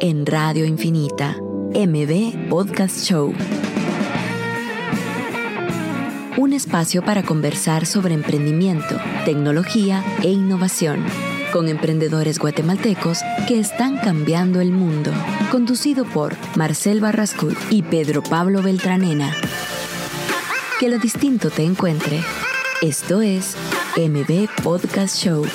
En Radio Infinita, MB Podcast Show. Un espacio para conversar sobre emprendimiento, tecnología e innovación con emprendedores guatemaltecos que están cambiando el mundo. Conducido por Marcel Barrascut y Pedro Pablo Beltranena. Que lo distinto te encuentre. Esto es MB Podcast Show.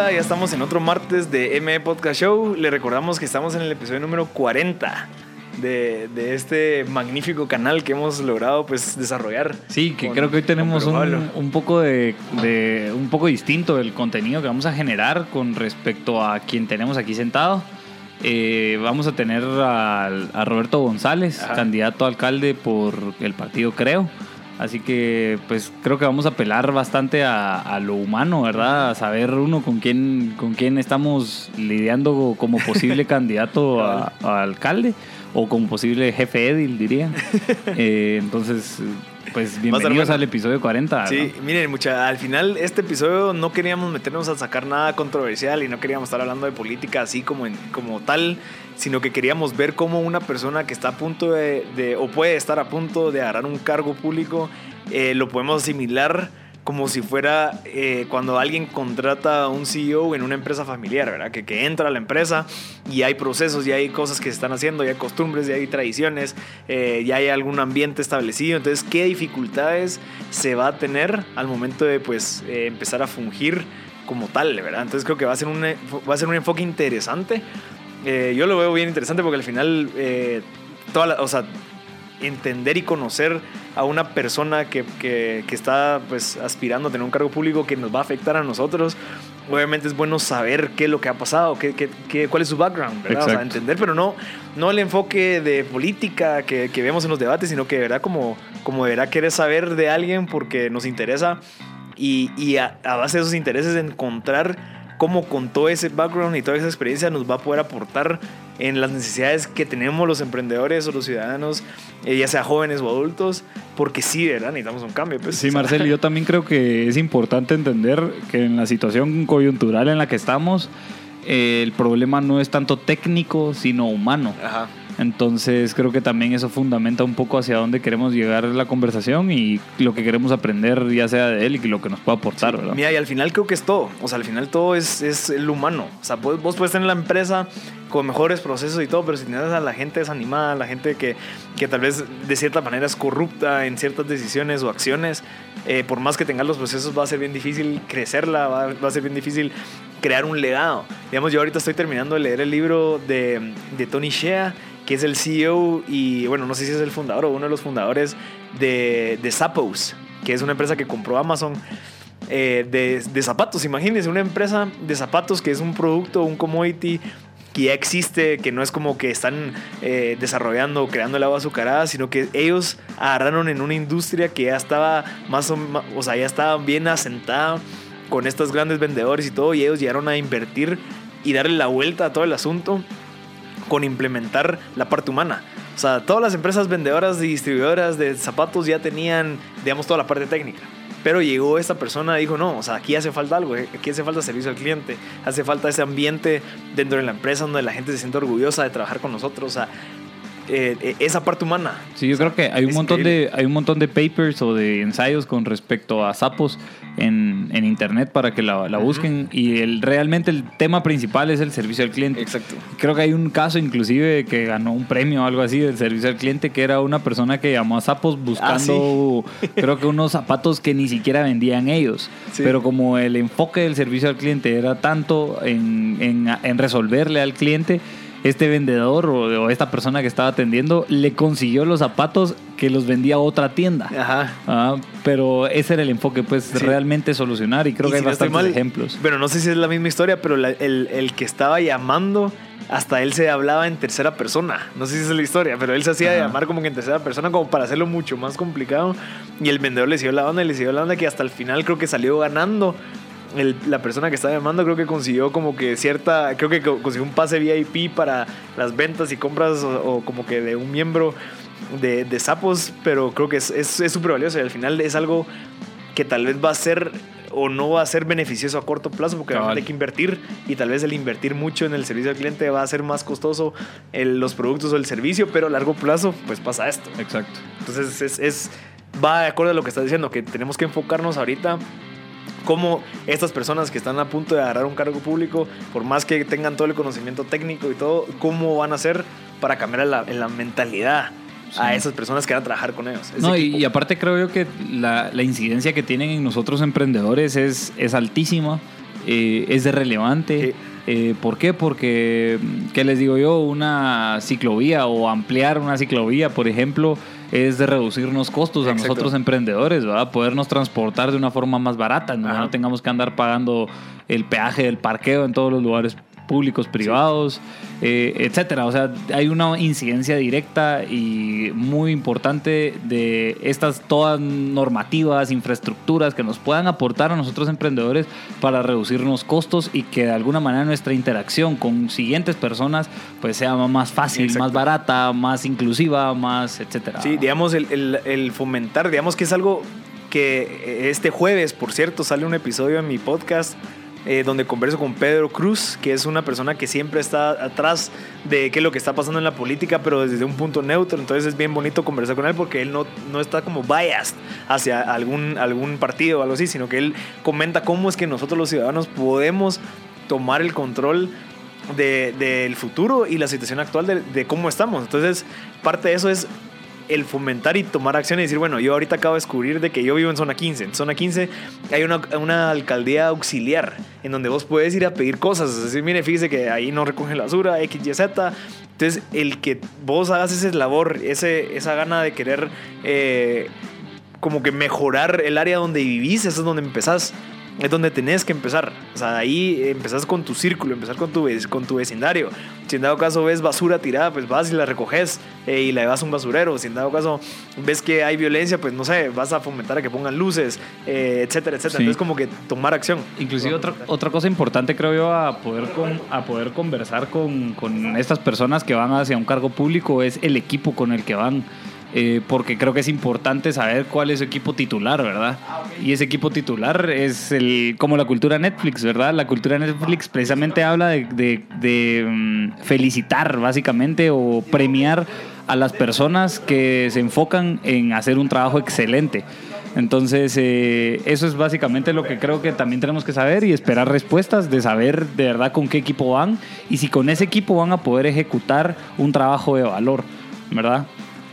Hola, ya estamos en otro martes de MB Podcast Show. Le recordamos que estamos en el episodio número 40 de, de este magnífico canal que hemos logrado pues desarrollar. Sí, que con- creo que hoy tenemos un, poco de, de- un poco distinto del contenido que vamos a generar con respecto a quien tenemos aquí sentado. Eh, vamos a tener a, Roberto González, Ajá. candidato a alcalde por el partido Creo. Así que pues creo que vamos a apelar bastante a, a lo humano, ¿verdad? A saber uno con quién, con quién estamos lidiando como posible candidato a, a alcalde o como posible jefe Edil, diría. Eh, entonces, pues bienvenidos al episodio 40. Sí, miren, mucha, al final este episodio no queríamos meternos a sacar nada controversial y no queríamos estar hablando de política así como, en- como tal, sino que queríamos ver cómo una persona que está a punto de, de- o puede estar a punto de agarrar un cargo público, eh, lo podemos asimilar como si fuera eh, cuando alguien contrata a un CEO en una empresa familiar, ¿verdad? Que, que entra a la empresa y hay procesos, y hay cosas que se están haciendo, ya hay costumbres, ya hay tradiciones, eh, ya hay algún ambiente establecido. Entonces, ¿qué dificultades se va a tener al momento de pues eh, empezar a fungir como tal, ¿verdad? Entonces creo que va a ser un, va a ser un enfoque interesante. Eh, yo lo veo bien interesante porque al final, eh, toda la- o sea, entender y conocer a una persona que, que- que está pues aspirando a tener un cargo público que nos va a afectar a nosotros, obviamente es bueno saber qué es lo que ha pasado, qué, qué- qué- cuál es su background, ¿verdad? O sea, Exacto. entender, pero no, no el enfoque de política que, que vemos en los debates, sino que de verdad como, como de verdad querer saber de alguien porque nos interesa y, y a, a base de esos intereses encontrar cómo con todo ese background y toda esa experiencia nos va a poder aportar en las necesidades que tenemos los emprendedores o los ciudadanos, eh, ya sea jóvenes o adultos, porque sí, ¿verdad? Necesitamos un cambio. Pues, Sí, o sea, Marcelo, yo también creo que es importante entender que en la situación coyuntural en la que estamos, eh, el problema no es tanto técnico, sino humano. Ajá. Entonces creo que también eso fundamenta un poco hacia dónde queremos llegar la conversación y lo que queremos aprender ya sea de él y lo que nos pueda aportar, ¿verdad? Mira, y al final creo que es todo. O sea, al final todo es, es el humano. O sea, vos, vos puedes tener la empresa con mejores procesos y todo, pero si tienes a la gente desanimada, la gente que, que tal vez de cierta manera es corrupta en ciertas decisiones o acciones, eh, por más que tengas los procesos, va a ser bien difícil crecerla, va, va a ser bien difícil crear un legado. Digamos, yo ahorita estoy terminando de leer el libro de, de Tony Shea, que es el CEO y, bueno, no sé si es el fundador o uno de los fundadores de, de Zappos, que es una empresa que compró Amazon eh, de, de zapatos. Imagínense, una empresa de zapatos que es un producto, un commodity que ya existe, que no es como que están eh, desarrollando o creando el agua azucarada, sino que ellos agarraron en una industria que ya estaba más o, o sea, ya estaba bien asentada con estos grandes vendedores y todo, y ellos llegaron a invertir y darle la vuelta a todo el asunto con implementar la parte humana. O sea, todas las empresas vendedoras y distribuidoras de zapatos ya tenían, digamos, toda la parte técnica. Pero llegó esta persona y dijo, no, o sea, aquí hace falta algo, aquí hace falta servicio al cliente, hace falta ese ambiente dentro de la empresa donde la gente se siente orgullosa de trabajar con nosotros, o sea, eh, eh, esa parte humana. Sí, yo creo que hay un montón increíble. de hay un montón de papers o de ensayos con respecto a sapos en, en internet para que la, la busquen y el realmente el tema principal es el servicio al cliente. Exacto. Creo que hay un caso inclusive que ganó un premio o algo así del servicio al cliente que era una persona que llamó a sapos buscando creo que unos zapatos que ni siquiera vendían ellos. Sí. Pero como el enfoque del servicio al cliente era tanto en, en, en resolverle al cliente, este vendedor o, o esta persona que estaba atendiendo le consiguió los zapatos que los vendía otra tienda. Ajá. Ah, pero ese era el enfoque, pues Sí. realmente solucionar y creo Y que si hay no bastantes mal, ejemplos. Bueno, no sé si es la misma historia, pero la- el, el que estaba llamando, hasta él se hablaba en tercera persona. No sé si esa es la historia, pero él se hacía Ajá. llamar como que en tercera persona, como para hacerlo mucho más complicado. Y el vendedor le siguió la onda y le siguió la onda, que hasta el final creo que salió ganando. El- la persona que estaba llamando creo que consiguió como que cierta, creo que co- consiguió un pase VIP para las ventas y compras o, o como que de un miembro de, de sapos, pero creo que es súper valioso y al final es algo que tal vez va a ser o no va a ser beneficioso a corto plazo porque hay que invertir y tal vez el invertir mucho en el servicio al cliente va a ser más costoso el, los productos o el servicio, pero a largo plazo pues pasa esto. Exacto. Entonces es, es va de acuerdo a lo que estás diciendo, que tenemos que enfocarnos ahorita cómo estas personas que están a punto de agarrar un cargo público, por más que tengan todo el conocimiento técnico y todo, cómo van a hacer para cambiar la, en la mentalidad a esas personas que van a trabajar con ellos. No, y, aparte creo yo que la, la, incidencia que tienen en nosotros emprendedores es, es altísima, eh, es de relevante. Eh, ¿Por qué? Porque, ¿qué les digo yo? Una ciclovía o ampliar una ciclovía, por ejemplo, es de reducirnos costos a nosotros emprendedores, ¿verdad? Podernos transportar de una forma más barata, ¿no? no tengamos que andar pagando el peaje del parqueo en todos los lugares públicos, privados, eh, etcétera. O sea, hay una incidencia directa y muy importante de estas todas normativas, infraestructuras que nos puedan aportar a nosotros emprendedores para reducirnos costos y que de alguna manera nuestra interacción con siguientes personas pues sea más fácil, más barata, más inclusiva, más etcétera. Sí, digamos, el, el, el fomentar, digamos que es algo que este jueves, por cierto, sale un episodio en mi podcast eh, donde converso con Pedro Cruz, que es una persona que siempre está atrás de qué es lo que está pasando en la política, pero desde un punto neutro. Entonces es bien bonito conversar con él porque él no, no está como biased hacia algún, algún partido o algo así, sino que él comenta cómo es que nosotros los ciudadanos podemos tomar el control del futuro y la situación actual de, de, cómo estamos. Entonces, parte de eso es el fomentar y tomar acción y decir, bueno, yo ahorita acabo de descubrir de que yo vivo en zona 15. En zona 15 hay una, una alcaldía auxiliar en donde vos puedes ir a pedir cosas. Es decir, mire, fíjese que ahí no recoge la basura, X, Y, Z. Entonces, el que vos hagas ese labor, ese, esa gana de querer eh, como que mejorar el área donde vivís, eso es donde empezás es donde tenés que empezar. O sea, ahí empezás con tu círculo, empezar con tu, con tu vecindario. Si en dado caso ves basura tirada, pues vas y la recoges eh, y la llevas a un basurero. Si en dado caso ves que hay violencia, pues no sé, vas a fomentar a que pongan luces, eh, etcétera, etcétera. Entonces, como que tomar acción. Inclusive otra, otra cosa importante, creo yo, a poder, con, a poder conversar con, con estas personas que van hacia un cargo público es el equipo con el que van. Eh, porque creo que es importante saber cuál es su equipo titular, ¿verdad? Y ese equipo titular es el, como la cultura Netflix, ¿verdad? La cultura Netflix precisamente habla de, mm, felicitar, básicamente, o premiar a las personas que se enfocan en hacer un trabajo excelente. Entonces, eh, eso es básicamente lo que creo que también tenemos que saber y esperar respuestas de saber de verdad con qué equipo van y si con ese equipo van a poder ejecutar un trabajo de valor, ¿verdad?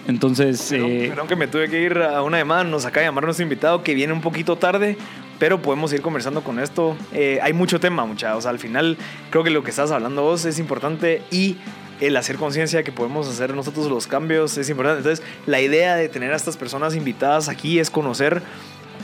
Entonces. Eh, que me tuve que ir a una llamada, nos acaba de llamar nuestro invitado que viene un poquito tarde, pero podemos ir conversando con esto. Eh, hay mucho tema, muchachos. al final, creo que lo que estás hablando vos es importante y el hacer conciencia que podemos hacer nosotros los cambios es importante. Entonces, la idea de tener a estas personas invitadas aquí es conocer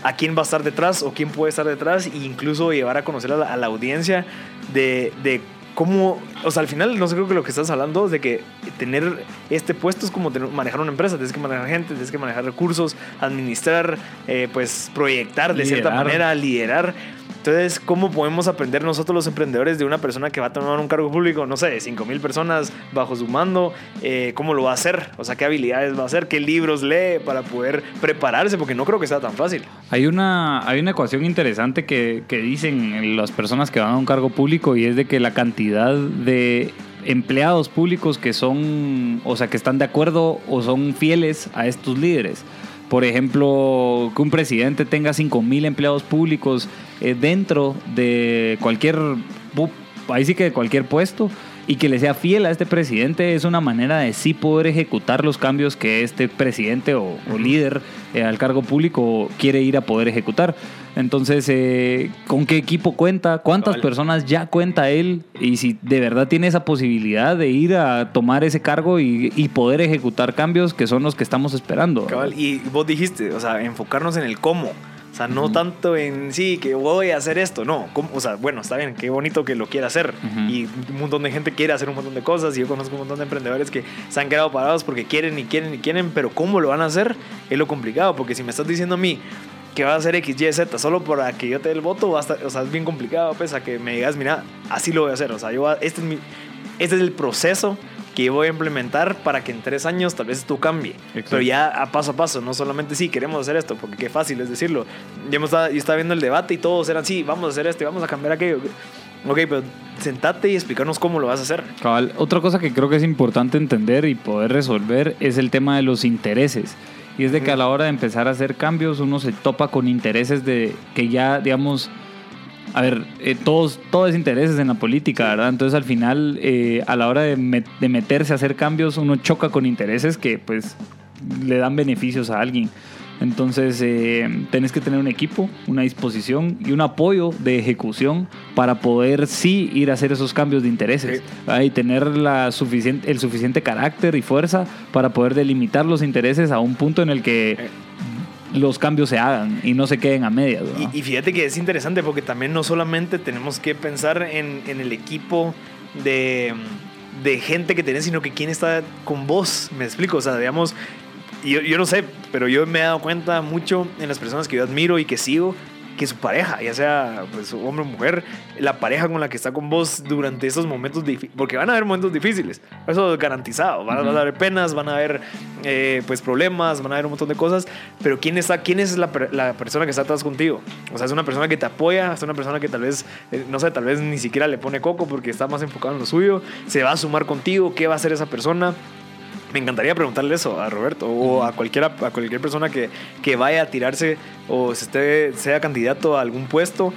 a quién va a estar detrás o quién puede estar detrás e incluso llevar a conocer a la, audiencia de, de cómo, o sea, al final no sé creo que lo que estás hablando es de que tener este puesto es como manejar una empresa, tienes que manejar gente, tienes que manejar recursos, administrar, eh, pues proyectar de cierta manera, liderar. Entonces, ¿cómo podemos aprender nosotros los emprendedores de una persona que va a tomar un cargo público, no sé, 5 mil personas bajo su mando? Eh, ¿Cómo lo va a hacer? O sea, ¿qué habilidades va a hacer? ¿Qué libros lee para poder prepararse? Porque no creo que sea tan fácil. Hay una, hay una ecuación interesante que, que dicen las personas que van a un cargo público y es de que la cantidad de empleados públicos que son, o sea, que están de acuerdo o son fieles a estos líderes por ejemplo, que un presidente tenga 5.000 empleados públicos eh, dentro de cualquier, ahí sí que de cualquier puesto, y que le sea fiel a este presidente es una manera de sí poder ejecutar los cambios que este presidente o, líder eh, al cargo público quiere ir a poder ejecutar. Entonces, eh, ¿con qué equipo cuenta? ¿Cuántas personas ya cuenta él? Y si de verdad tiene esa posibilidad de ir a tomar ese cargo y, poder ejecutar cambios que son los que estamos esperando. Y vos dijiste, o sea, enfocarnos en el cómo. Sea, no tanto en sí, que voy a hacer esto, no. O sea, bueno, está bien, qué bonito que lo quiera hacer. Y un montón de gente quiere hacer un montón de cosas. Y yo conozco un montón de emprendedores que se han quedado parados porque quieren y quieren y quieren, pero cómo lo van a hacer es lo complicado. Porque si me estás diciendo a mí que va a hacer X, Y, Z solo para que yo te dé el voto, o sea, es bien complicado, pues, a que me digas, mira, así lo voy a hacer. O sea, yo, este, es mi, este es el proceso que yo voy a implementar para que en tres años tal vez tú cambie. Exacto. Pero ya a paso a paso, no solamente sí, queremos hacer esto, porque qué fácil es decirlo. Yo, me estaba, yo estaba viendo el debate y todos eran, sí, vamos a hacer esto y vamos a cambiar aquello. Ok, pero sentate y explícanos cómo lo vas a hacer. Cabal, otra cosa que creo que es importante entender y poder resolver es el tema de los intereses. Y es de que a la hora de empezar a hacer cambios uno se topa con intereses de que ya, digamos, a ver, eh, todos, todo es intereses en la política, ¿verdad? Entonces al final, eh, a la hora de, met- de meterse a hacer cambios, uno choca con intereses que pues le dan beneficios a alguien. Entonces eh, tenés que tener un equipo, una disposición y un apoyo de ejecución para poder sí ir a hacer esos cambios de intereses y tener la suficiente, el suficiente carácter y fuerza para poder delimitar los intereses a un punto en el que los cambios se hagan y no se queden a medias. ¿verdad? Y, y fíjate que es interesante porque también no solamente tenemos que pensar en, en el equipo de, de gente que tenés, sino que quién está con vos. Me explico, o sea, digamos, yo, yo no sé, pero yo me he dado cuenta mucho en las personas que yo admiro y que sigo que su pareja, ya sea pues hombre o mujer, la pareja con la que está con vos durante esos momentos difíciles, porque van a haber momentos difíciles, eso es garantizado, van, a- haber penas, van a haber eh, pues problemas, van a haber un montón de cosas, pero quién está, quién es la persona que está atrás contigo, o sea, es una persona que te apoya, es una persona que tal vez, eh, no sé, tal vez ni siquiera le pone coco porque está más enfocado en lo suyo, se va a sumar contigo, qué va a hacer esa persona. Me encantaría preguntarle eso a Roberto o a cualquiera, a cualquier persona que, que vaya a tirarse o se esté, sea candidato a algún puesto.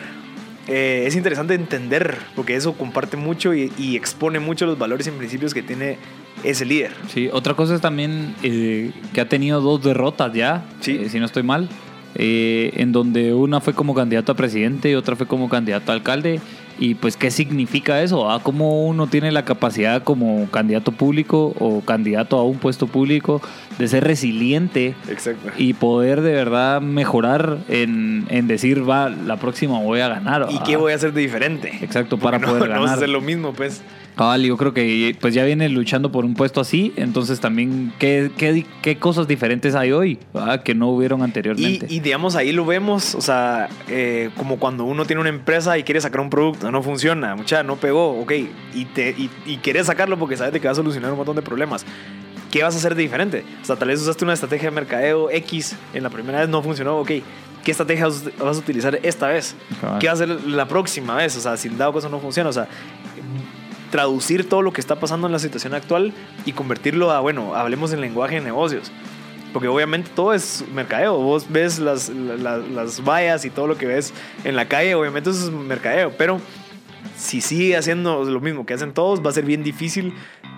Eh, es interesante entender, porque eso comparte mucho y, y expone mucho los valores y principios que tiene ese líder. Sí, otra cosa es también eh, que ha tenido dos derrotas ya, Sí. eh, si no estoy mal, eh, en donde una fue como candidato a presidente y otra fue como candidato a alcalde. Y pues, ¿qué significa eso? ah? ¿Cómo uno tiene la capacidad como candidato público o candidato a un puesto público de ser resiliente Exacto. y poder de verdad mejorar en, en decir, va, la próxima voy a ganar? ¿Y ah? qué voy a hacer de diferente? Exacto, Porque para no, poder no ganar. hacer lo mismo, pues. Cabal, yo creo que pues ya viene luchando por un puesto así, entonces también qué, qué, qué cosas diferentes hay hoy ¿verdad? que no hubieron Y, anteriormente. y, digamos, ahí lo vemos, o sea, eh, como cuando uno tiene una empresa y quiere sacar un producto, no funciona, mucha, no pegó, ok, y, te, y, y quieres sacarlo porque sabes que va a solucionar un montón de problemas. ¿Qué vas a hacer de diferente? O sea, tal vez usaste una estrategia de mercadeo X, en la primera vez no funcionó, ok, ¿qué estrategia vas a utilizar esta vez? Cabal. ¿Qué vas a hacer la próxima vez? O sea, si dado caso no funciona, o sea, traducir todo lo que está pasando en la situación actual y convertirlo a, bueno, hablemos en lenguaje de negocios. Porque obviamente todo es mercadeo. Vos ves las, la- las vallas y todo lo que ves en la calle, obviamente eso es mercadeo. Pero si sigue haciendo lo mismo que hacen todos, va a ser bien difícil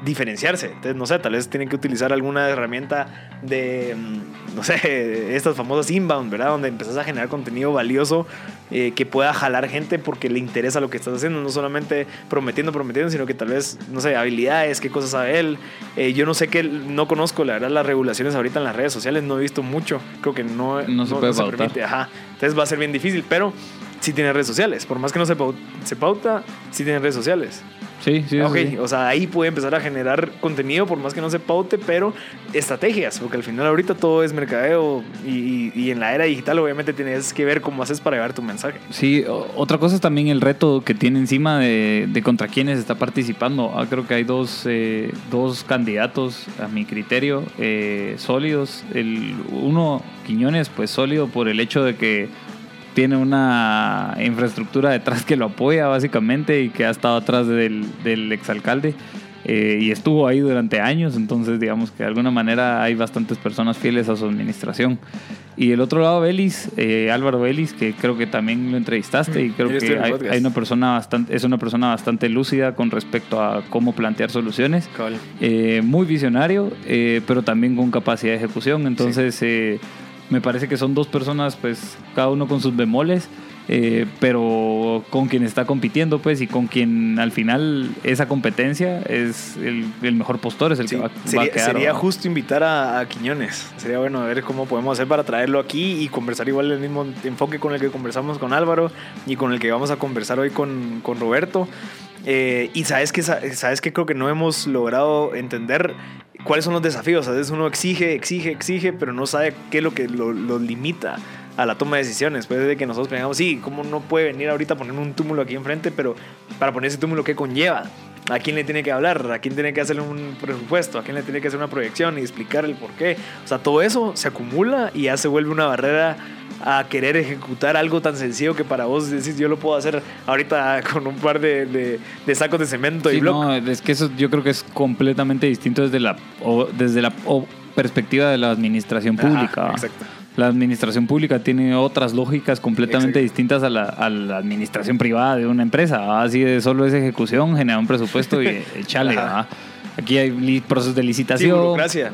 diferenciarse. Entonces, no sé, tal vez tienen que utilizar alguna herramienta de, mm, no sé, estas famosas inbound, ¿verdad? Donde empezás a generar contenido valioso eh, que pueda jalar gente porque le interesa lo que estás haciendo. No solamente prometiendo, prometiendo, sino que tal vez, no sé, habilidades, qué cosas sabe él. Eh, yo no sé qué, no conozco, la verdad, las regulaciones ahorita en las redes sociales, no he visto mucho. Creo que no, No se puede pautar. permite. Ajá. Entonces va a ser bien difícil, pero sí tiene redes sociales. Por más que no se, pau- se pauta, sí tiene redes sociales. Sí, sí, ok, sí. o sea, ahí puede empezar a generar contenido, por más que no se paute, pero estrategias, porque al final ahorita todo es mercadeo y, y- en la era digital obviamente tienes que ver cómo haces para llevar tu mensaje. Sí, otra cosa es también el reto que tiene encima de, de contra quienes está participando. Ah, creo que hay dos, eh, dos candidatos, a mi criterio, eh, sólidos. El, uno, Quiñones, pues sólido por el hecho de que tiene una infraestructura detrás que lo apoya básicamente y que ha estado atrás del, del exalcalde. eh, y estuvo ahí durante años, entonces digamos que de alguna manera hay bastantes personas fieles a su administración. Y el otro lado, Belis, eh, Álvaro Belis, que creo que también lo entrevistaste y creo que hay, hay una persona bastante, es una persona bastante lúcida con respecto a cómo plantear soluciones. Eh, muy visionario, eh, pero también con capacidad de ejecución. Entonces, eh, me parece que son dos personas, pues, cada uno con sus bemoles, eh, pero con quien está compitiendo, pues, y con quien al final esa competencia es el, el mejor postor, es el Sí, que va, a quedar. sería justo invitar a, a Quiñones. Sería bueno ver cómo podemos hacer para traerlo aquí y conversar igual el mismo enfoque con el que conversamos con Álvaro y con el que vamos a conversar hoy con, con Roberto. Eh, y sabes que, sabes que creo que no hemos logrado entender cuáles son los desafíos. A veces uno exige, exige, exige, pero no sabe qué es lo que lo, lo limita a la toma de decisiones. Puede de que nosotros pensamos, sí, ¿cómo no puede venir ahorita a poner un túmulo aquí enfrente? Pero para poner ese túmulo, ¿qué conlleva? a quién le tiene que hablar, a quién tiene que hacerle un presupuesto, a quién le tiene que hacer una proyección y explicar el por qué. O sea, todo eso se acumula y ya se vuelve una barrera a querer ejecutar algo tan sencillo que para vos decís yo lo puedo hacer ahorita con un par de, de- de sacos de cemento y bloque. no, es que eso yo creo que es completamente distinto desde la, o- desde la o- perspectiva de la administración pública. exacto. La administración pública tiene otras lógicas completamente Exacto. distintas a la, a la administración privada de una empresa. ¿va? Así de solo es ejecución, genera un presupuesto y echale. Aquí hay procesos de licitación,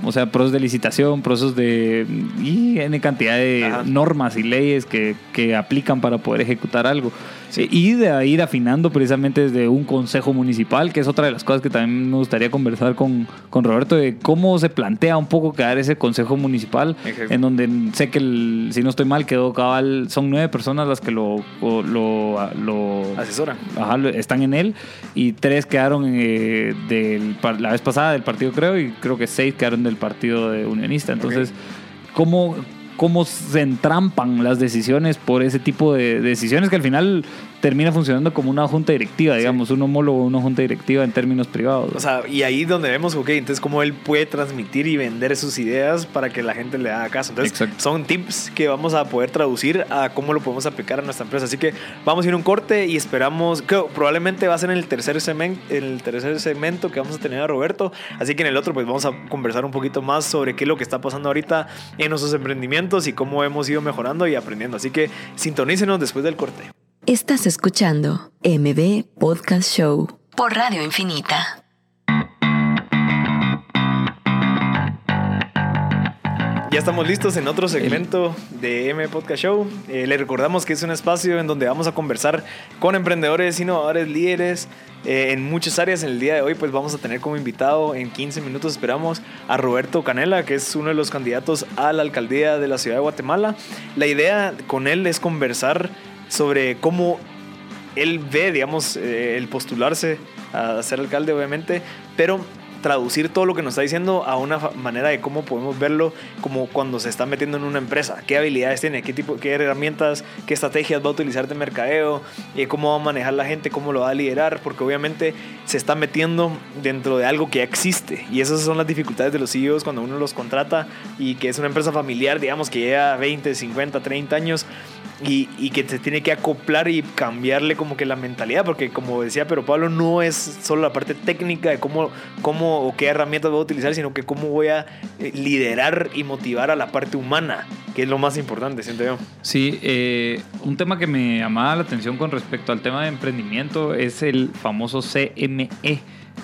o sea, procesos de licitación, procesos de... y N cantidad de Ajá. normas y leyes que, que aplican para poder ejecutar algo. Eh, Y de ir afinando precisamente desde un consejo municipal, que es otra de las cosas que también me gustaría conversar con, con Roberto, de cómo se plantea un poco crear ese consejo municipal, Exacto. en donde sé que, el- si no estoy mal, quedó cabal, son nueve personas las que lo, lo, lo. Ajá, lo- están en él y tres quedaron eh, par- la vez pasada del partido, creo, y creo que seis quedaron del partido de unionista. Entonces, ¿cómo, ¿cómo se entrampan las decisiones por ese tipo de decisiones que al final termina funcionando como una junta directiva, digamos, un homólogo, una junta directiva en términos privados? O sea, y ahí donde vemos, ok, entonces cómo él puede transmitir y vender sus ideas para que la gente le haga caso. Entonces, Exacto. son tips que vamos a poder traducir a cómo lo podemos aplicar a nuestra empresa. Así que vamos a ir a un corte y esperamos, que probablemente va a ser en el tercer segmento, el tercer segmento que vamos a tener a Roberto. Así que en el otro, pues vamos a conversar un poquito más sobre qué es lo que está pasando ahorita en nuestros emprendimientos y cómo hemos ido mejorando y aprendiendo. Así que sintonícenos después del corte. Estás escuchando MB Podcast Show por Radio Infinita. Ya estamos listos en otro segmento de M Podcast Show. Eh, le recordamos que es un espacio en donde vamos a conversar con emprendedores, innovadores, líderes eh, en muchas áreas. En el día de hoy, pues vamos a tener como invitado en 15 minutos, esperamos, a Roberto Canela, que es uno de los candidatos a la alcaldía de la ciudad de Guatemala. La idea con él es conversar sobre cómo él ve, digamos, eh, el postularse a ser alcalde, obviamente, pero traducir todo lo que nos está diciendo a una manera de cómo podemos verlo como cuando se está metiendo en una empresa. ¿Qué habilidades tiene? ¿Qué tipo, qué herramientas, qué estrategias va a utilizar de mercadeo? eh, ¿Cómo va a manejar la gente? ¿Cómo lo va a liderar? Porque obviamente se está metiendo dentro de algo que ya existe. Y esas son las dificultades de los CEOs cuando uno los contrata y que es una empresa familiar, digamos, que lleva 20, 50, 30 años y, y que se tiene que acoplar y cambiarle como que la mentalidad, porque como decía, pero Pablo no es solo la parte técnica de cómo, cómo o qué herramientas voy a utilizar, sino que cómo voy a eh, liderar y motivar a la parte humana, que es lo más importante, siento yo. Sí, eh, un tema que me llamaba la atención con respecto al tema de emprendimiento es el famoso CME,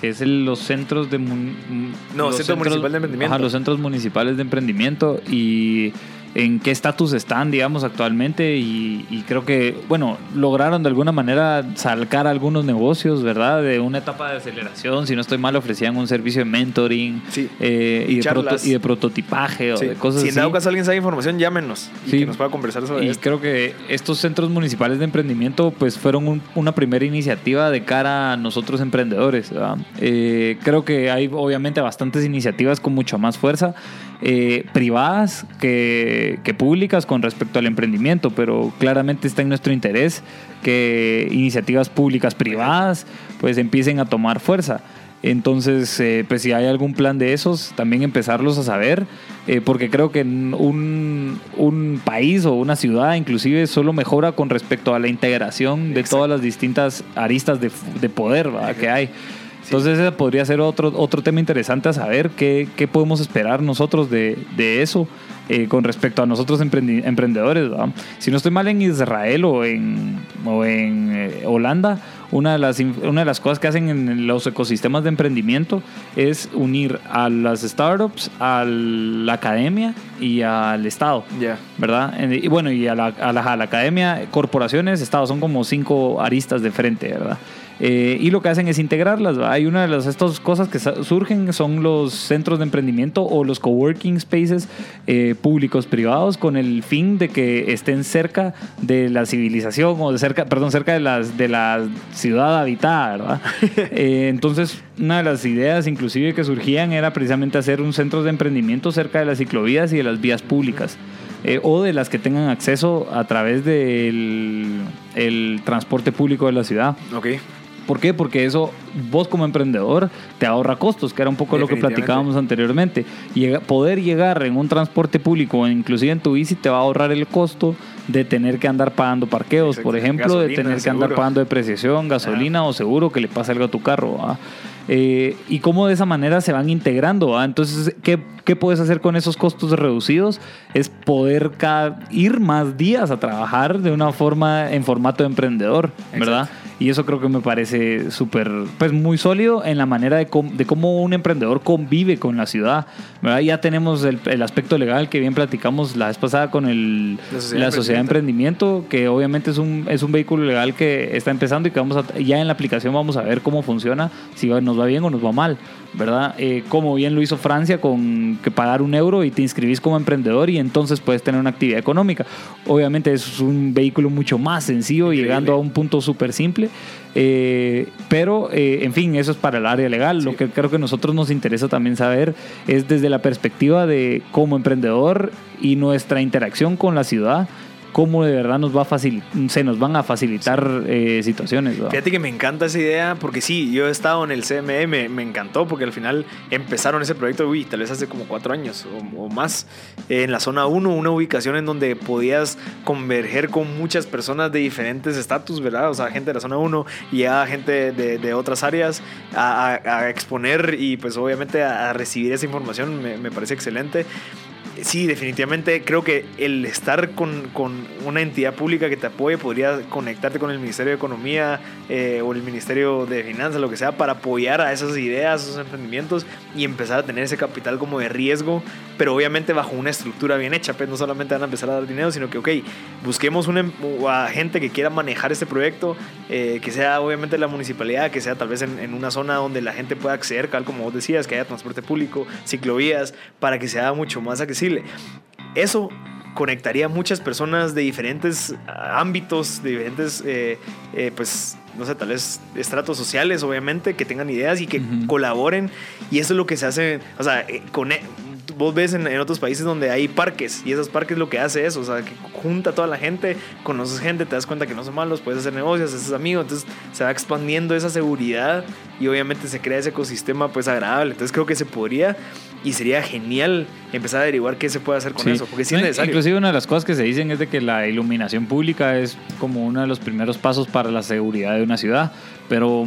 que es el- los centros de... No, los Centro Municipal de Emprendimiento. Ajá, los centros municipales de emprendimiento y en qué estatus están, digamos, actualmente y, y creo que, bueno, lograron de alguna manera sacar algunos negocios, ¿verdad? De una etapa de aceleración, si no estoy mal, ofrecían un servicio de mentoring Sí. eh, y, de proto- y de prototipaje o de cosas si en así. dado caso alguien sabe información, llámenos y Sí. que nos pueda conversar sobre Y esto. creo que estos centros municipales de emprendimiento pues fueron un- una primera iniciativa de cara a nosotros emprendedores. ¿verdad? Eh, creo que hay obviamente bastantes iniciativas con mucha más fuerza, eh, privadas que, que públicas con respecto al emprendimiento, pero claramente está en nuestro interés que iniciativas públicas privadas pues empiecen a tomar fuerza. Entonces, eh, pues si hay algún plan de esos, también empezarlos a saber, eh, porque creo que un, un país o una ciudad inclusive solo mejora con respecto a la integración de Exacto. todas las distintas aristas de, de poder ¿verdad? que hay. Entonces ese podría ser otro, otro tema interesante a saber, qué, qué podemos esperar nosotros de, de eso eh, con respecto a nosotros emprendedores. ¿verdad? Si no estoy mal en Israel o en, o en eh, Holanda, una de, las, una de las cosas que hacen en los ecosistemas de emprendimiento es unir a las startups, a la academia y al Estado. Ya. ¿verdad? Y bueno, y a la, a la- a la academia, corporaciones, estados, son como cinco aristas de frente, ¿verdad? Eh, y lo que hacen es integrarlas. Hay una de las estas cosas que surgen son los centros de emprendimiento o los coworking spaces eh, públicos privados con el fin de que estén cerca de la civilización o de cerca, perdón, cerca de las de la ciudad habitada, ¿verdad? Eh, entonces, una de las ideas inclusive que surgían era precisamente hacer un centro de emprendimiento cerca de las ciclovías y de las vías públicas. eh, o de las que tengan acceso a través del el transporte público de la ciudad. Ok. ¿Por qué? Porque eso vos como emprendedor te ahorra costos, que era un poco lo que platicábamos anteriormente. Llega- poder llegar en un transporte público, inclusive en tu bici, te va a ahorrar el costo de tener que andar pagando parqueos, Exacto. por ejemplo, de tener que andar pagando depreciación, gasolina o seguro que le pase algo a tu carro. ¿va? Eh, y cómo de esa manera se van integrando. ¿va? Entonces, ¿qué, ¿qué puedes hacer con esos costos reducidos? Es poder ir más días a trabajar de una forma en formato de emprendedor, ¿verdad? Y eso creo que me parece súper, pues muy sólido en la manera de, com- de cómo un emprendedor convive con la ciudad. ¿verdad? Ya tenemos el, el aspecto legal que bien platicamos la vez pasada con el, La sociedad la de de emprendimiento, que obviamente es un, es un vehículo legal que está empezando y que vamos a, ya en la aplicación vamos a ver cómo funciona, si nos va bien o nos va mal, ¿verdad? Eh, como bien lo hizo Francia con que pagar un euro y te inscribís como emprendedor y entonces puedes tener una actividad económica. Obviamente es un vehículo mucho más sencillo, Increíble. llegando a un punto súper simple, eh, pero eh, en fin, eso es para el área legal. Lo que creo que a nosotros nos interesa también saber es desde la perspectiva de como emprendedor y nuestra interacción con la ciudad, cómo de verdad nos va a se nos van a facilitar eh, situaciones. Fíjate que me encanta esa idea porque sí, yo he estado en el CME, me, me encantó porque al final empezaron ese proyecto, uy, tal vez hace como cuatro años o, o más, en la zona 1, una ubicación en donde podías converger con muchas personas de diferentes estatus, ¿verdad? O sea, gente de la zona 1 y a gente de, otras áreas a, exponer y pues obviamente a, recibir esa información me parece excelente. Sí, definitivamente creo que el estar con, con una entidad pública que te apoye podría conectarte con el Ministerio de Economía eh, o el Ministerio de Finanzas, lo que sea, para apoyar a esas ideas, esos emprendimientos y empezar a tener ese capital como de riesgo, pero obviamente bajo una estructura bien hecha. Pues no solamente van a empezar a dar dinero, sino que, ok, busquemos una, em- a gente que quiera manejar este proyecto, eh, que sea obviamente la municipalidad, que sea tal vez en, en una zona donde la gente pueda acceder, tal como vos decías, que haya transporte público, ciclovías, para que sea mucho más accesible. Eso conectaría a muchas personas de diferentes ámbitos, de diferentes, eh, eh, pues, no sé, tal vez estratos sociales, obviamente, que tengan ideas y que Ujú. colaboren. Y eso es lo que se hace, o sea, eh, con, vos ves en, en otros países donde hay parques y esos parques lo que hace es, o sea, que junta a toda la gente, conoces gente, te das cuenta que no son malos, puedes hacer negocios, haces amigos, entonces se va expandiendo esa seguridad y obviamente se crea ese ecosistema pues agradable. Entonces creo que se podría y sería genial empezar a averiguar qué se puede hacer con Sí. eso, porque sí es No, necesario. Inclusive una de las cosas que se dicen es de que la iluminación pública es como uno de los primeros pasos para la seguridad de una ciudad. Pero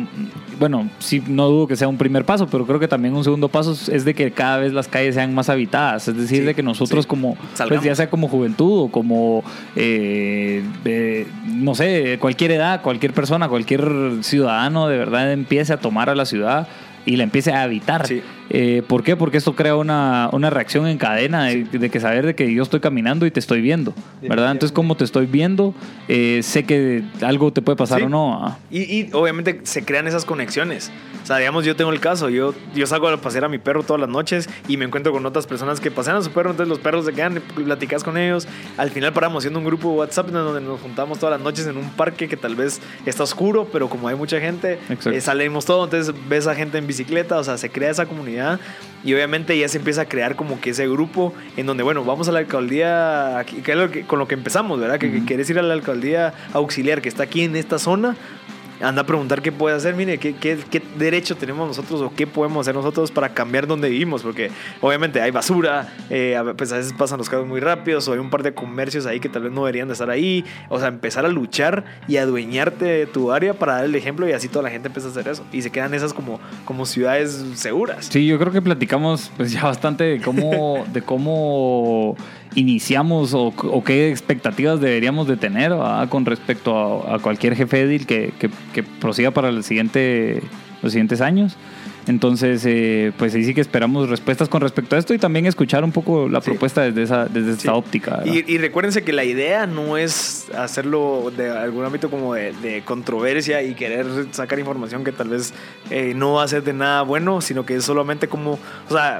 bueno, sí, no dudo que sea un primer paso, pero creo que también un segundo paso es de que cada vez las calles sean más habitadas. Es decir, Sí, de que nosotros sí. como, pues, ya sea como juventud o como, eh, eh, no sé, cualquier edad, cualquier persona, cualquier ciudadano de verdad empiece a tomar a la ciudad y la empiece a habitar. Sí. Eh, ¿Por qué? Porque esto crea una, una reacción en cadena de, de que saber de que yo estoy caminando y te estoy viendo, ¿verdad? Entonces, como te estoy viendo, eh, sé que algo te puede pasar Sí. o no. Y, y obviamente se crean esas conexiones. O sea, digamos, yo tengo el caso, yo, yo salgo a pasear a mi perro todas las noches y me encuentro con otras personas que pasean a su perro, entonces los perros se quedan, platicas con ellos. Al final paramos siendo un grupo de WhatsApp en donde nos juntamos todas las noches en un parque que tal vez está oscuro, pero como hay mucha gente, eh, salimos todos, entonces ves a gente en bicicleta, o sea, se crea esa comunidad y obviamente ya se empieza a crear como que ese grupo en donde, bueno, vamos a la alcaldía, aquí, que es lo que- con lo que empezamos, ¿verdad? Que, que Ujú. quieres ir a la alcaldía auxiliar que está aquí en esta zona anda a preguntar qué puede hacer, mire, qué, qué, qué derecho tenemos nosotros o qué podemos hacer nosotros para cambiar donde vivimos, porque obviamente hay basura, eh, pues a veces pasan los carros muy rápidos o hay un par de comercios ahí que tal vez no deberían de estar ahí, o sea, empezar a luchar y adueñarte de tu área para dar el ejemplo y así toda la gente empieza a hacer eso y se quedan esas como, como ciudades seguras. Sí, yo creo que platicamos pues ya bastante de cómo, de cómo iniciamos o, o qué expectativas deberíamos de tener ¿verdad? con respecto a, a cualquier jefe edil que, que, que prosiga para el siguiente, los siguientes años. Entonces, eh, pues ahí sí que esperamos respuestas con respecto a esto y también escuchar un poco la Sí. propuesta desde, esa, desde esta Sí. óptica. ¿verdad? Y, y recuérdense que la idea no es hacerlo de algún ámbito como de, de controversia y querer sacar información que tal vez eh, no va a ser de nada bueno, sino que es solamente como, o sea,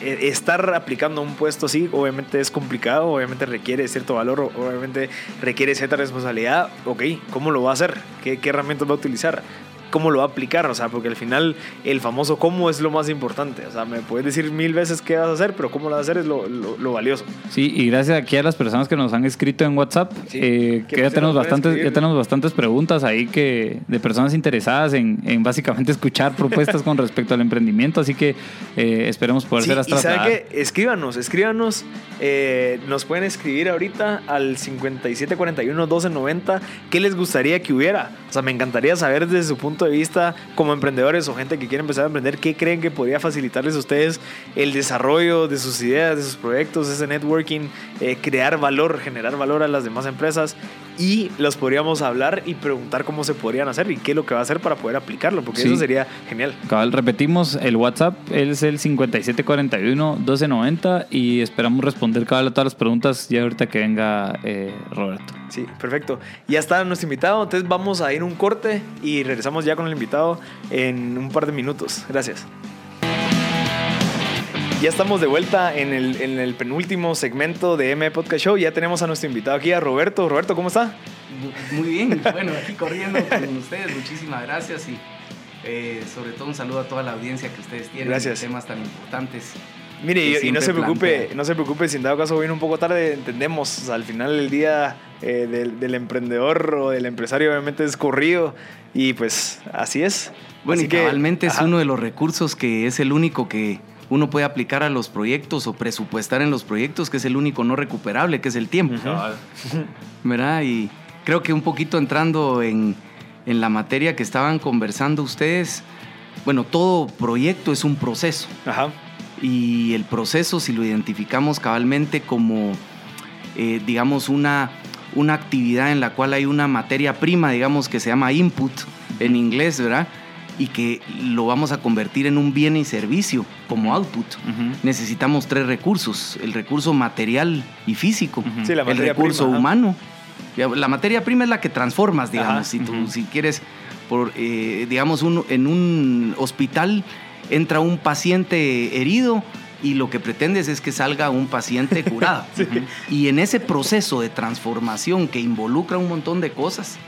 estar aplicando un puesto así obviamente es complicado, obviamente requiere cierto valor, obviamente requiere cierta responsabilidad. Ok, ¿cómo lo va a hacer? ¿Qué, qué herramientas va a utilizar? Cómo lo va a aplicar, o sea, porque al final el famoso cómo es lo más importante, o sea, me puedes decir mil veces qué vas a hacer, pero cómo lo vas a hacer es lo, lo- lo valioso. Sí, y gracias aquí a las personas que nos han escrito en WhatsApp, Sí. eh, ¿Qué que ya tenemos, bastantes, ya tenemos bastantes preguntas ahí que de personas interesadas en, en básicamente escuchar propuestas con respecto al emprendimiento, así que eh, esperemos poder Sí, ser y saben qué, escríbanos, escríbanos, eh, nos pueden escribir ahorita al 5741-1290 qué les gustaría que hubiera. O sea, me encantaría saber desde su punto de vista como emprendedores o gente que quiere empezar a emprender, qué creen que podría facilitarles a ustedes el desarrollo de sus ideas, de sus proyectos, ese networking, eh, crear valor, generar valor a las demás empresas y los podríamos hablar y preguntar cómo se podrían hacer y qué es lo que va a hacer para poder aplicarlo, porque Sí. eso sería genial. Cabal, repetimos, el WhatsApp es el 5741-1290 y esperamos responder cabal a todas las preguntas ya ahorita que venga eh, Roberto. Sí, perfecto. Ya está nuestro invitado, entonces vamos a ir un corte y regresamos ya con el invitado en un par de minutos. Gracias. Ya estamos de vuelta en el, en el penúltimo segmento de M Podcast Show. Ya tenemos a nuestro invitado aquí, a Roberto. Roberto, ¿cómo está? Muy bien, bueno, aquí corriendo con ustedes, muchísimas gracias y eh, sobre todo un saludo a toda la audiencia que ustedes tienen Gracias. temas tan importantes. Mire, y, y no se preocupe, plantea. no se preocupe si en dado caso viene un poco tarde, entendemos. O sea, al final el día eh, del, del emprendedor o del empresario obviamente es corrido y pues así es. Bueno, Así y que- cabalmente es Ajá. uno de los recursos que es el único que uno puede aplicar a los proyectos o presupuestar en los proyectos, que es el único no recuperable, que es el tiempo. Ujú. ¿verdad? Y creo que un poquito entrando en, en la materia que estaban conversando ustedes, bueno, todo proyecto es un proceso. Ajá. Y el proceso, si lo identificamos cabalmente como, eh, digamos, una, una actividad en la cual hay una materia prima, digamos, que se llama input en inglés, ¿verdad? Y que lo vamos a convertir en un bien y servicio como output. Necesitamos tres recursos, el recurso material y físico. Sí, el recurso prima, humano. La materia prima es la que transformas, digamos. Ajá. Si, tú, si quieres, por, eh, digamos, un- en un hospital entra un paciente herido y lo que pretendes es que salga un paciente curado. Y en ese proceso de transformación que involucra un montón de cosas,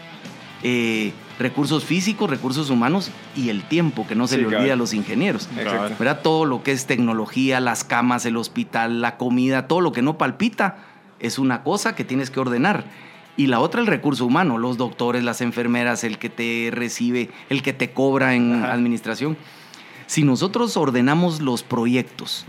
eh, recursos físicos, recursos humanos y el tiempo, que no se Sí, le claro. olvida a los ingenieros. Exacto. ¿verdad? Todo lo que es tecnología, las camas, el hospital, la comida, todo lo que no palpita es una cosa que tienes que ordenar. Y la otra, el recurso humano, los doctores, las enfermeras, el que te recibe, el que te cobra en Ajá. administración. Si nosotros ordenamos los proyectos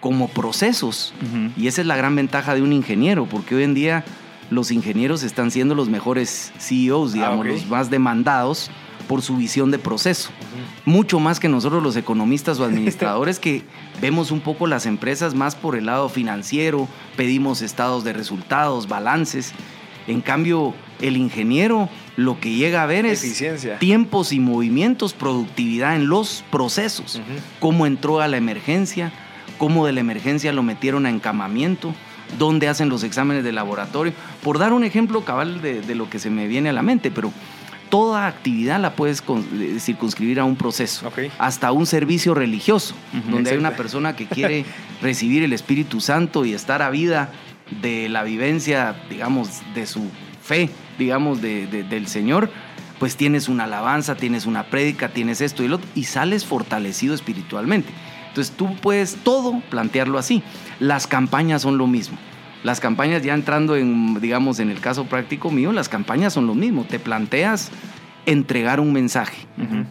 como procesos, y esa es la gran ventaja de un ingeniero, porque hoy en día los ingenieros están siendo los mejores CEOs, digamos, Ah, ok. los más demandados por su visión de proceso mucho más que nosotros los economistas o administradores que vemos un poco las empresas más por el lado financiero, pedimos estados de resultados, balances. En cambio, el ingeniero lo que llega a ver es Eficiencia. tiempos y movimientos, productividad en los procesos. Cómo entró a la emergencia, cómo de la emergencia lo metieron a encamamiento, dónde hacen los exámenes de laboratorio. Por dar un ejemplo cabal de, de lo que se me viene a la mente, pero toda actividad la puedes eh, circunscribir a un proceso hasta un servicio religioso, donde hay una persona que quiere recibir el Espíritu Santo y estar a vida de la vivencia, digamos, de su fe, digamos, de- de- del Señor, pues tienes una alabanza, tienes una prédica, tienes esto y lo otro, y sales fortalecido espiritualmente. Entonces tú puedes todo plantearlo así. Las campañas son lo mismo. Las campañas ya entrando en, digamos, en el caso práctico mío, las campañas son lo mismo. Te planteas entregar un mensaje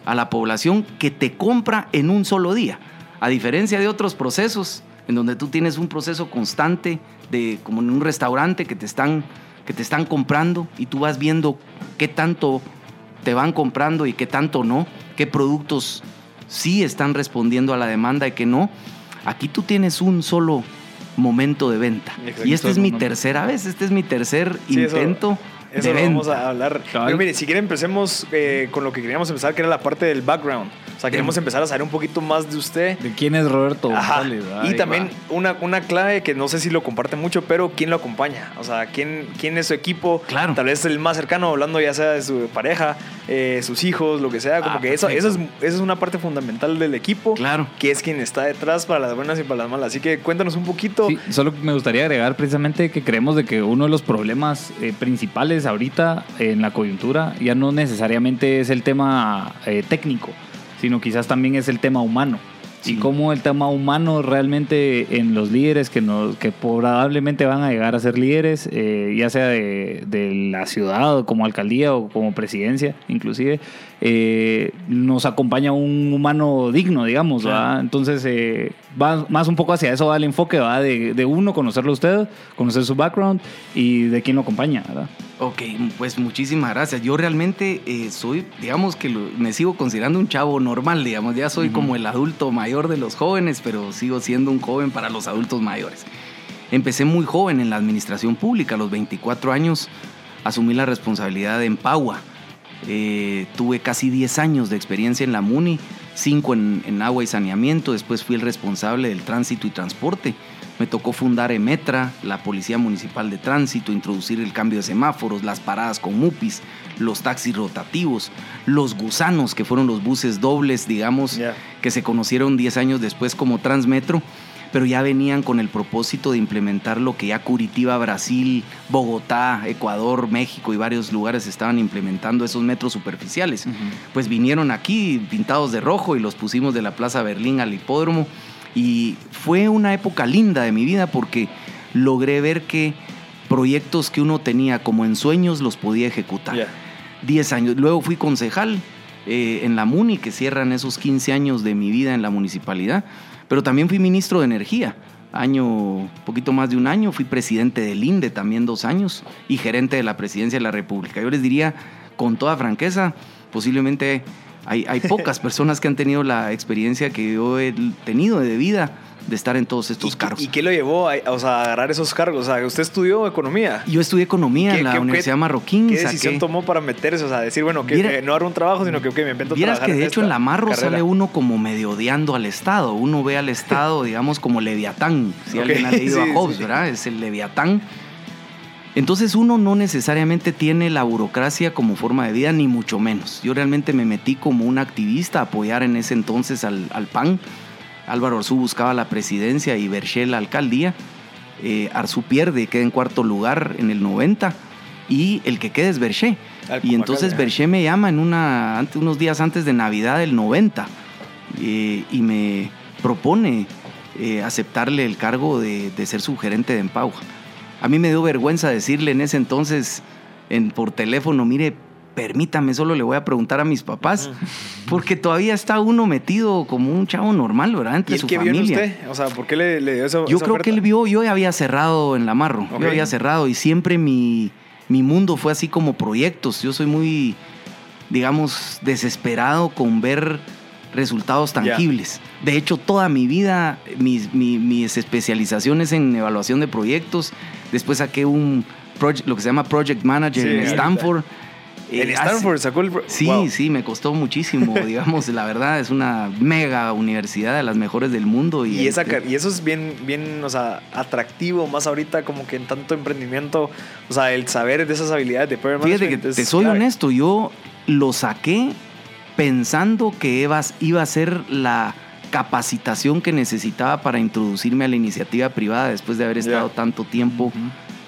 a la población que te compra en un solo día. A diferencia de otros procesos, en donde tú tienes un proceso constante, de, como en un restaurante que te, están, que te están comprando y tú vas viendo qué tanto te van comprando y qué tanto no, qué productos sí están respondiendo a la demanda y qué no. Aquí tú tienes un solo momento de venta. Exacto. Y esta es mi tercera vez, este es mi tercer Sí, intento Eso de lo vamos a hablar. Pero mire, si quieren empecemos eh, con lo que queríamos empezar, que era la parte del background. O sea, queremos empezar a saber un poquito más de usted. ¿De quién es Roberto. González? Y también una, una clave que no sé si lo comparte mucho, pero ¿quién lo acompaña? O sea, ¿quién, quién es su equipo? Claro. Tal vez el más cercano, hablando ya sea de su pareja, eh, sus hijos, lo que sea. Como Ah, que eso, eso, es, eso es una parte fundamental del equipo. Claro. Que es quien está detrás para las buenas y para las malas. Así que cuéntanos un poquito. Sí, solo me gustaría agregar precisamente que creemos de que uno de los problemas eh, principales líderes ahorita en la coyuntura ya no necesariamente es el tema eh, técnico, sino quizás también es el tema humano. Y Sí. cómo el tema humano realmente en los líderes que, nos, que probablemente van a llegar a ser líderes, eh, ya sea de, de la ciudad o como alcaldía o como presidencia inclusive, eh, nos acompaña un humano digno, digamos. ¿verdad? Entonces, eh, va más un poco hacia eso va el enfoque, ¿verdad? De, de uno, conocerlo a usted, conocer su background y de quién lo acompaña, ¿verdad? Ok, pues muchísimas gracias. Yo realmente eh, soy, digamos que lo- me sigo considerando un chavo normal, digamos, ya soy como el adulto mayor de los jóvenes, pero sigo siendo un joven para los adultos mayores. Empecé muy joven en la administración pública, a los 24 años asumí la responsabilidad de Empagua. Eh, tuve casi 10 años de experiencia en la MUNI, 5 en, en agua y saneamiento, después fui el responsable del tránsito y transporte. Me tocó fundar EMETRA, la Policía Municipal de Tránsito, introducir el cambio de semáforos, las paradas con MUPIs, los taxis rotativos, los gusanos, que fueron los buses dobles, digamos, que se conocieron 10 años después como Transmetro, pero ya venían con el propósito de implementar lo que ya Curitiba, Brasil, Bogotá, Ecuador, México y varios lugares estaban implementando esos metros superficiales. Pues vinieron aquí pintados de rojo y los pusimos de la Plaza Berlín al hipódromo y fue una época linda de mi vida porque logré ver que proyectos que uno tenía como en sueños los podía ejecutar. 10 años. Luego fui concejal eh, en la MUNI, que cierran esos 15 años de mi vida en la municipalidad, pero también fui ministro de Energía. Año, poquito más de un año, fui presidente del INDE también dos años y gerente de la presidencia de la República. Yo les diría con toda franqueza, posiblemente hay, hay pocas personas que han tenido la experiencia que yo he tenido de vida de estar en todos estos ¿Y, cargos. ¿Y qué lo llevó a, o sea, a agarrar esos cargos? O sea, usted estudió economía. Yo estudié economía ¿Qué- en la qué- Universidad qué- Marroquín. ¿Qué saqué- decisión tomó para meterse? O sea, decir, bueno, que, Viera- que no haré un trabajo, sino que ok, me invento Vieras que de hecho en la Marro carrera. sale uno como medio odiando al Estado. Uno ve al Estado, digamos, como Leviatán. Si Ok, alguien ha leído sí, a Hobbes, sí. ¿verdad? Es el Leviatán. Entonces uno no necesariamente tiene la burocracia como forma de vida, ni mucho menos. Yo realmente me metí como un activista a apoyar en ese entonces al, al PAN. Álvaro Arzú buscaba la presidencia y Berchel la alcaldía. Eh, Arzú pierde, queda en cuarto lugar en el 90 y el que queda es Berché. Y entonces Berché me llama en una, unos días antes de Navidad del 90 eh, y me propone eh, aceptarle el cargo de, de ser subgerente de Empagua. A mí me dio vergüenza decirle en ese entonces en, por teléfono, mire, permítame, solo le voy a preguntar a mis papás, porque todavía está uno metido como un chavo normal, ¿verdad? ¿Y Entre él su qué vio en familia. usted? O sea, ¿por qué le, le dio eso? Yo creo que él vio, yo ya había cerrado en la Marro, yo había cerrado y siempre mi, mi mundo fue así como proyectos. Yo soy muy, digamos, desesperado con ver resultados tangibles. De hecho, toda mi vida, mis, mi- mis especializaciones en evaluación de proyectos, después saqué un, proye- lo que se llama Project Manager Sí, en. Stanford. En Eh, hace- Stanford sacó el... Sí, Wow. sí, me costó muchísimo, digamos, la verdad, es una mega universidad de las mejores del mundo. Y, Y, esa, este, y eso es bien, bien, o sea, atractivo, más ahorita como que en tanto emprendimiento, o sea, el saber de esas habilidades de Project Fíjate que te soy clave. honesto, yo lo saqué pensando que iba, iba a ser la capacitación que necesitaba para introducirme a la iniciativa privada después de haber estado tanto tiempo,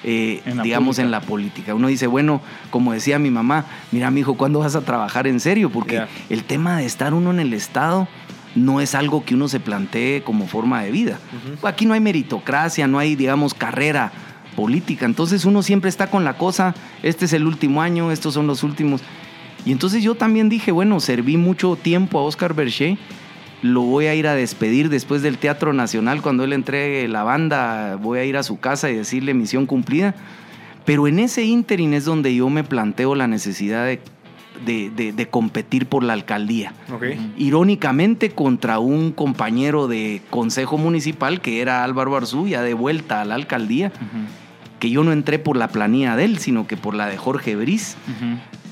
eh, En la digamos, en la política. Uno dice, bueno, como decía mi mamá, mira, mi hijo, ¿cuándo vas a trabajar en serio? Porque el tema de estar uno en el Estado no es algo que uno se plantee como forma de vida. Aquí no hay meritocracia, no hay, digamos, carrera política. Entonces uno siempre está con la cosa, este es el último año, estos son los últimos. Y entonces yo también dije, bueno, serví mucho tiempo a Oscar Berché, lo voy a ir a despedir después del Teatro Nacional, cuando él entregue la banda, voy a ir a su casa y decirle misión cumplida. Pero en ese ínterin es donde yo me planteo la necesidad de, de- de- de competir por la alcaldía. Irónicamente contra un compañero de consejo municipal que era Álvaro Arzú, ya de vuelta a la alcaldía, que yo no entré por la planilla de él, sino que por la de Jorge Briz,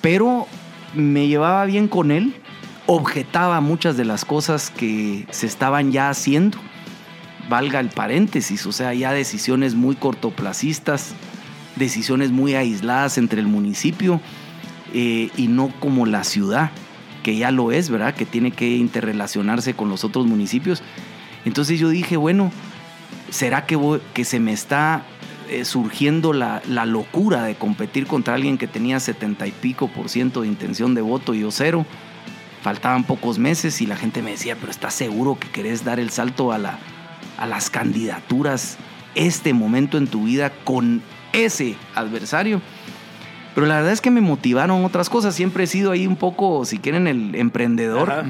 pero me llevaba bien con él, objetaba muchas de las cosas que se estaban ya haciendo, valga el paréntesis, o sea, ya decisiones muy cortoplacistas, decisiones muy aisladas entre el municipio eh, y no como la ciudad, que ya lo es, ¿verdad? Que tiene que interrelacionarse con los otros municipios. Entonces yo dije, bueno, ¿será que, voy- que se me está eh, surgiendo la, la locura de competir contra alguien que tenía setenta y pico por ciento de intención de voto y yo cero. Faltaban pocos meses y la gente me decía, pero ¿estás seguro que querés dar el salto a, la, a las candidaturas este momento en tu vida con ese adversario? Pero la verdad es que me motivaron otras cosas. Siempre he sido ahí un poco, si quieren, el emprendedor, Ajá.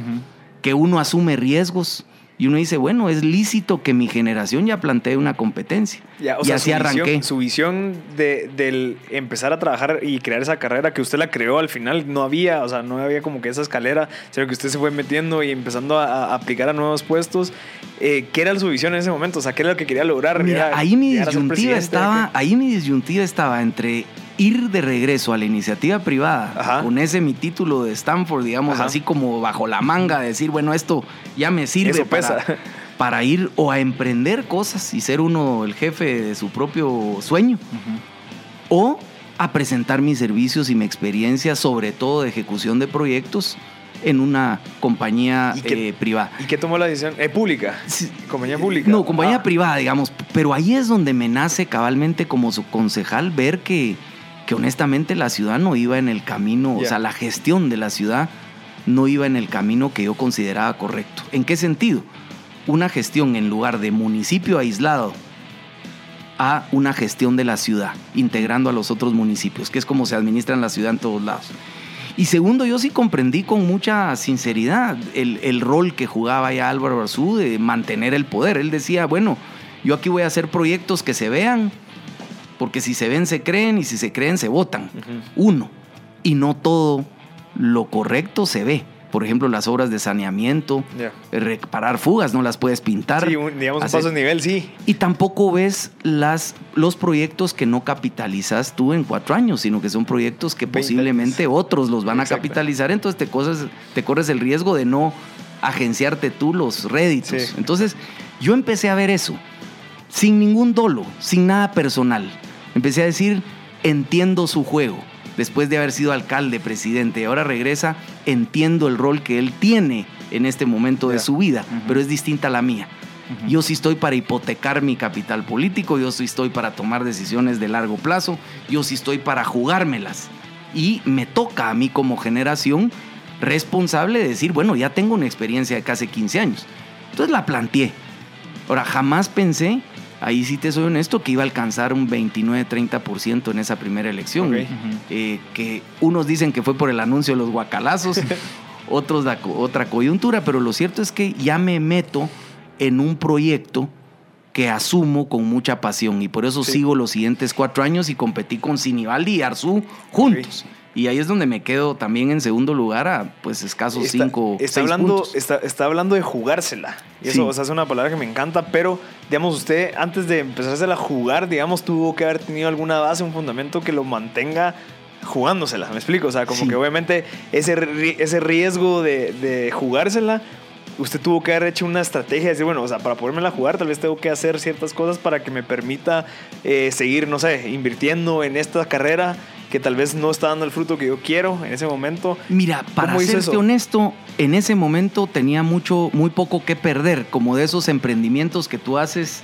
que uno asume riesgos. Y uno dice, bueno, es lícito que mi generación ya plantee una competencia. Ya, o y sea, así su arranqué. Visión, su visión de, del empezar a trabajar y crear esa carrera que usted la creó al final, no había, o sea, no había como que esa escalera, sino que usted se fue metiendo y empezando a, a aplicar a nuevos puestos. Eh, ¿Qué era su visión en ese momento? O sea, ¿qué era lo que quería lograr? Mira, ¿Era ahí mi disyuntiva estaba, ahí mi disyuntiva estaba entre ir de regreso a la iniciativa privada Ajá. con ese mi título de Stanford, digamos, Ajá. así como bajo la manga, de decir, bueno, esto ya me sirve Eso para, pesa. para ir o a emprender cosas y ser uno el jefe de su propio sueño, o a presentar mis servicios y mi experiencia, sobre todo de ejecución de proyectos, en una compañía ¿Y qué- eh, privada. ¿Y qué tomó la decisión? Eh, pública. Sí. Compañía pública. No, compañía Ah, privada, digamos. Pero ahí es donde me nace cabalmente como su concejal ver que, que honestamente la ciudad no iba en el camino, o sea, la gestión de la ciudad no iba en el camino que yo consideraba correcto. ¿En qué sentido? Una gestión en lugar de municipio aislado a una gestión de la ciudad, integrando a los otros municipios, que es como se administra en la ciudad en todos lados. Y segundo, yo sí comprendí con mucha sinceridad el, el rol que jugaba ya Álvaro Arzú de mantener el poder. Él decía, bueno, yo aquí voy a hacer proyectos que se vean, porque si se ven se creen y si se creen se votan. Uno, y no todo lo correcto se ve. Por ejemplo, las obras de saneamiento, Ya. reparar fugas, no las puedes pintar. Sí, un- digamos un hacer- paso de nivel, sí. y tampoco ves las, los proyectos que no capitalizas tú en cuatro años, sino que son proyectos que 20 posiblemente otros los van a capitalizar, entonces te, cosas, te corres el riesgo de no agenciarte tú los réditos. Sí. Entonces yo empecé a ver eso, sin ningún dolo, sin nada personal. Empecé a decir, entiendo su juego. Después de haber sido alcalde, presidente, y ahora regresa, entiendo el rol que él tiene en este momento de su vida, pero es distinta a la mía. Yo sí estoy para hipotecar mi capital político, yo sí estoy para tomar decisiones de largo plazo, yo sí estoy para jugármelas. Y me toca a mí como generación responsable de decir, bueno, ya tengo una experiencia de casi 15 años. Entonces la planteé. Ahora, jamás pensé, ahí sí te soy honesto, que iba a alcanzar un 29-30% en esa primera elección. Eh, que unos dicen que fue por el anuncio de los guacalazos, otros da otra coyuntura, pero lo cierto es que ya me meto en un proyecto que asumo con mucha pasión y por eso Sí. sigo los siguientes cuatro años y competí con Sinibaldi y Arzú juntos. Y ahí es donde me quedo también en segundo lugar a pues escasos Está- cinco, está, seis hablando, puntos. está, está hablando de jugársela. Y eso Sí. o sea, es una palabra que me encanta, pero, digamos, usted antes de empezársela a jugar, digamos, tuvo que haber tenido alguna base, un fundamento que lo mantenga jugándosela. ¿Me explico? O sea, como Sí. que obviamente ese, ese riesgo de, de jugársela, usted tuvo que haber hecho una estrategia de decir, bueno, o sea, para podérmela jugar, tal vez tengo que hacer ciertas cosas para que me permita eh, seguir, no sé, invirtiendo en esta carrera que tal vez no está dando el fruto que yo quiero en ese momento. Mira, para ¿Cómo hizo serte eso? honesto, en ese momento tenía mucho, muy poco que perder, como de esos emprendimientos que tú haces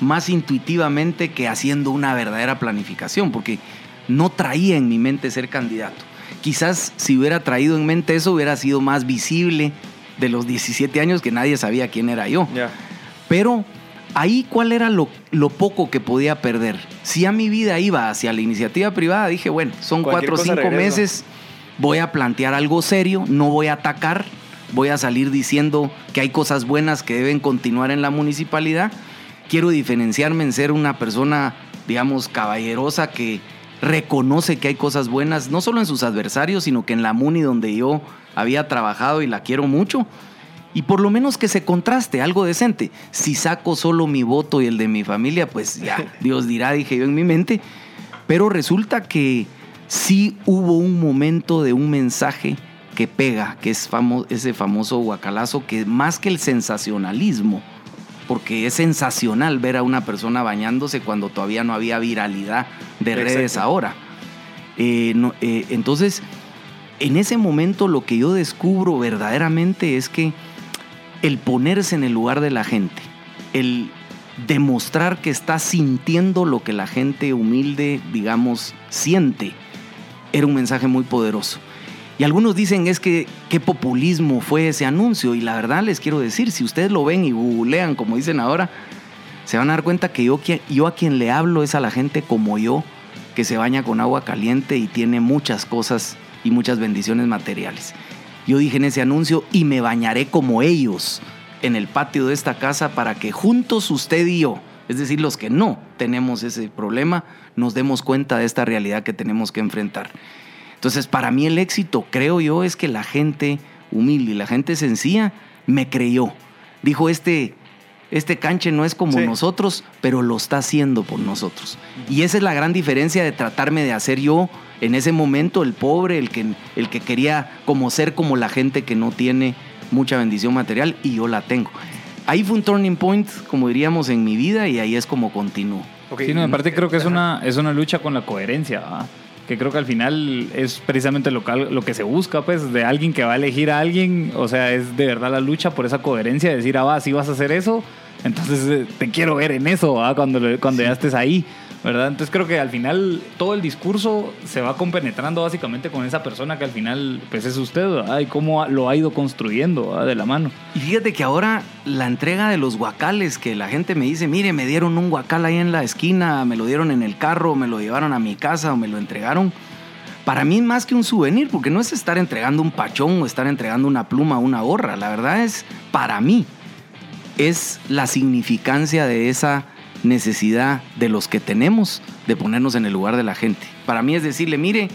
más intuitivamente que haciendo una verdadera planificación, porque no traía en mi mente ser candidato. Quizás si hubiera traído en mente eso hubiera sido más visible de los 17 años que nadie sabía quién era yo. Pero ahí cuál era lo, lo poco que podía perder. Si a mi vida iba hacia la iniciativa privada, dije, bueno, son Cualquier cuatro o cinco regreso. meses, voy a plantear algo serio, no voy a atacar, voy a salir diciendo que hay cosas buenas que deben continuar en la municipalidad. Quiero diferenciarme en ser una persona, digamos, caballerosa que reconoce que hay cosas buenas, no solo en sus adversarios, sino que en la MUNI donde yo había trabajado y la quiero mucho. Y por lo menos que se contraste, algo decente. Si saco solo mi voto y el de mi familia, pues ya, Dios dirá, dije yo en mi mente. Pero resulta que sí hubo un momento de un mensaje que pega, que es famo- ese famoso guacalazo, que más que el sensacionalismo, porque es sensacional ver a una persona bañándose cuando todavía no había viralidad de Exacto. redes ahora. Eh, no- eh, entonces, en ese momento lo que yo descubro verdaderamente es que el ponerse en el lugar de la gente, el demostrar que estás sintiendo lo que la gente humilde, digamos, siente, era un mensaje muy poderoso. Y algunos dicen es que qué populismo fue ese anuncio. Y la verdad les quiero decir, si ustedes lo ven y googlean, como dicen ahora, se van a dar cuenta que yo, yo a quien le hablo es a la gente como yo, que se baña con agua caliente y tiene muchas cosas y muchas bendiciones materiales. Yo dije en ese anuncio, y me bañaré como ellos en el patio de esta casa para que juntos usted y yo, es decir, los que no tenemos ese problema, nos demos cuenta de esta realidad que tenemos que enfrentar. Entonces, para mí el éxito, creo yo, es que la gente humilde y la gente sencilla me creyó. Dijo, este, este canche no es como nosotros, pero lo está haciendo por nosotros. Y esa es la gran diferencia de tratarme de hacer yo en ese momento el pobre, el que, el que quería como ser como la gente que no tiene mucha bendición material y yo la tengo. Ahí fue un turning point, como diríamos, en mi vida y ahí es como continúo. Sí, no, aparte creo que es una, es una lucha con la coherencia, que creo que al final es precisamente lo, lo que se busca, pues, de alguien que va a elegir a alguien, o sea, es de verdad la lucha por esa coherencia, de decir, ah, va, si vas a hacer eso, entonces eh, te quiero ver en eso, cuando, cuando ya estés ahí. ¿Verdad? Entonces creo que al final todo el discurso se va compenetrando básicamente con esa persona que al final pues es usted, ¿verdad? Y cómo lo ha ido construyendo de la mano. Y fíjate que ahora la entrega de los guacales, que la gente me dice, mire, me dieron un guacal ahí en la esquina, me lo dieron en el carro, me lo llevaron a mi casa o me lo entregaron. Para mí más que un souvenir, porque no es estar entregando un pachón o estar entregando una pluma o una gorra, la verdad es para mí, es la significancia de esa necesidad de los que tenemos de ponernos en el lugar de la gente. Para mí es decirle, mire,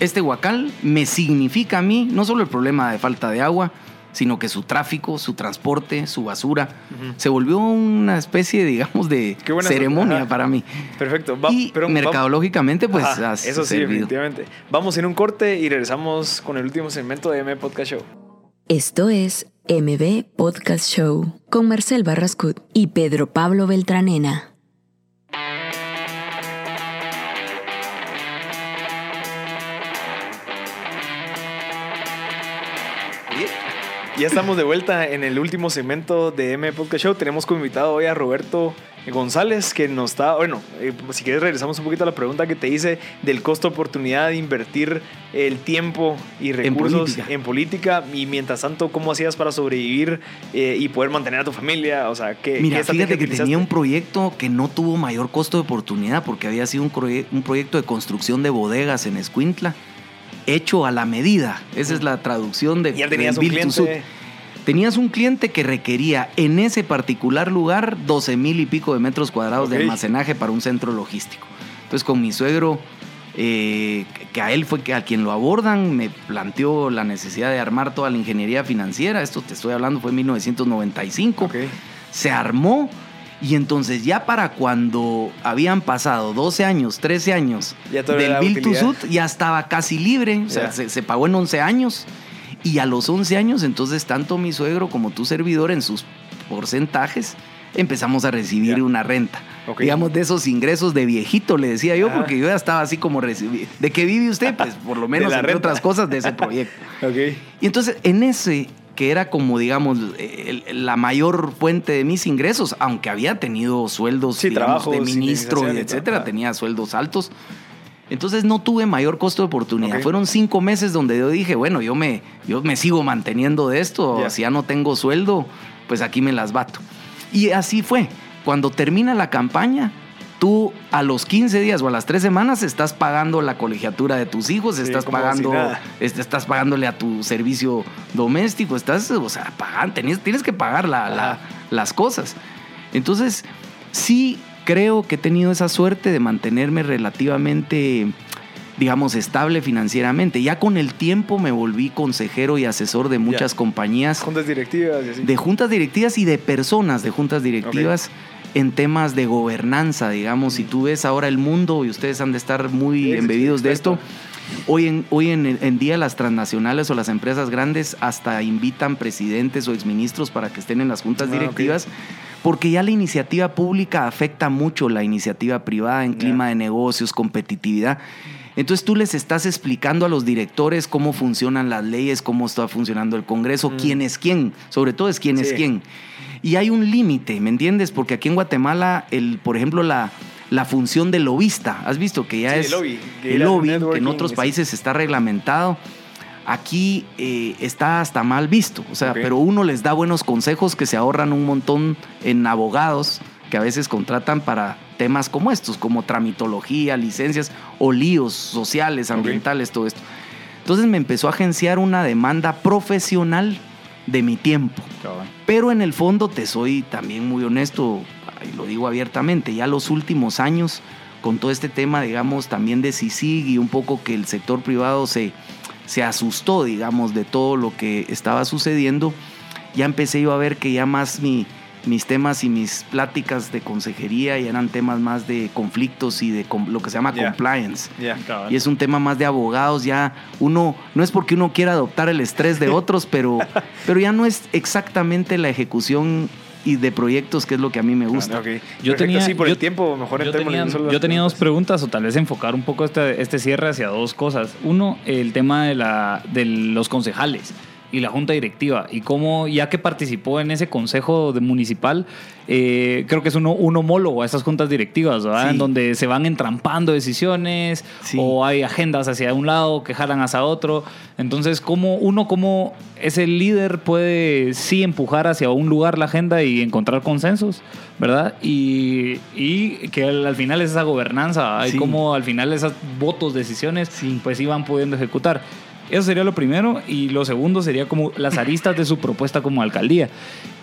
este huacal me significa a mí no solo el problema de falta de agua, sino que su tráfico, su transporte, su basura, se volvió una especie, digamos, de ceremonia para mí. Perfecto. y mercadológicamente, pues, eso sí, definitivamente. Vamos en un corte y regresamos con el último segmento de M Podcast Show. Esto es MB Podcast Show con Marcel Barrascut y Pedro Pablo Beltranena. Ya estamos de vuelta en el último segmento de M Podcast Show. Tenemos como invitado hoy a Roberto González, que nos está, bueno, eh, si quieres regresamos un poquito a la pregunta que te hice del costo oportunidad de invertir el tiempo y recursos en política, y mientras tanto, ¿cómo hacías para sobrevivir eh, y poder mantener a tu familia? O sea, ¿qué, Mira, fíjate que tenía un proyecto que no tuvo mayor costo de oportunidad porque había sido un, un proyecto de construcción de bodegas en Escuintla hecho a la medida. Esa es la traducción de, ya tenías un cliente. Tenías un cliente que requería en ese particular lugar 12 mil y pico de metros cuadrados de almacenaje para un centro logístico. Entonces con mi suegro, eh, que a él fue a quien lo abordan, me planteó la necesidad de armar toda la ingeniería financiera. Esto te estoy hablando fue en 1995. Se armó y entonces ya para cuando habían pasado 12 años, 13 años del Bill to Suit, ya estaba casi libre, o sea, se, pagó en 11 años. Y a los 11 años, entonces tanto mi suegro como tu servidor en sus porcentajes empezamos a recibir una renta. Digamos, de esos ingresos de viejito, le decía yo, porque yo ya estaba así como recibir. ¿De qué vive usted? Pues por lo menos, entre otras cosas, de ese proyecto. Y entonces, en ese que era como, digamos, la mayor fuente de mis ingresos, aunque había tenido sueldos de ministro y etcétera, tenía sueldos altos. Entonces no tuve mayor costo de oportunidad. Fueron cinco meses donde yo dije, bueno, yo me, yo me sigo manteniendo de esto, si ya no tengo sueldo, pues aquí me las bato. Y así fue. Cuando termina la campaña, tú a los 15 días o a las 3 semanas estás pagando la colegiatura de tus hijos, estás pagando estás pagándole a tu servicio doméstico, estás, o sea, pagando, tienes, tienes que pagar las cosas. Entonces, sí creo que he tenido esa suerte de mantenerme relativamente digamos, estable financieramente. Ya con el tiempo me volví consejero y asesor de muchas compañías. Juntas directivas. De juntas directivas y de personas de juntas directivas en temas de gobernanza, digamos. Si tú ves ahora el mundo y ustedes han de estar muy embebidos de esto. Hoy, en, hoy en, día las transnacionales o las empresas grandes hasta invitan presidentes o exministros para que estén en las juntas ah, directivas, porque ya la iniciativa pública afecta mucho la iniciativa privada en clima de negocios, competitividad. Entonces tú les estás explicando a los directores cómo funcionan las leyes, cómo está funcionando el Congreso, mm. quién es quién, sobre todo es quién es quién. Y hay un límite, ¿me entiendes? Porque aquí en Guatemala, el, por ejemplo, la, la función del lobista, has visto que ya Sí, es el lobby, que el ir al lobby, que en otros países está reglamentado. Aquí eh, está hasta mal visto, o sea, pero uno les da buenos consejos que se ahorran un montón en abogados que a veces contratan para temas como estos, como tramitología, licencias o líos sociales, ambientales, todo esto. Entonces me empezó a agenciar una demanda profesional de mi tiempo. Pero en el fondo te soy también muy honesto, y lo digo abiertamente, ya los últimos años, con todo este tema, digamos, también de CICIG y un poco que el sector privado se, se asustó, digamos, de todo lo que estaba sucediendo, ya empecé yo a ver que ya más mi, mis temas y mis pláticas de consejería ya eran temas más de conflictos y de com- lo que se llama compliance. Y es un tema más de abogados, ya uno, no es porque uno quiera adoptar el estrés de otros, pero, pero ya no es exactamente la ejecución y de proyectos que es lo que a mí me gusta. Yo Perfecto, tenía- sí, por yo- el tiempo, mejor Yo entremos tenía, en solo yo las tenía dos preguntas. preguntas, o tal vez enfocar un poco este, este cierre hacia dos cosas. Uno, el tema de, la, de los concejales y la junta directiva y cómo, ya que participó en ese consejo de municipal, eh, creo que es uno, un homólogo a esas juntas directivas, ¿verdad? Sí. En donde se van entrampando decisiones Sí. o hay agendas hacia un lado que jalan hacia otro. Entonces, ¿cómo uno como ese líder puede sí empujar hacia un lugar la agenda y encontrar consensos, ¿verdad? Y, y que al, al final es esa gobernanza, hay Sí. como al final esas votos, decisiones, Sí. pues iban pudiendo ejecutar. Eso sería lo primero. Y lo segundo sería como las aristas de su propuesta como alcaldía.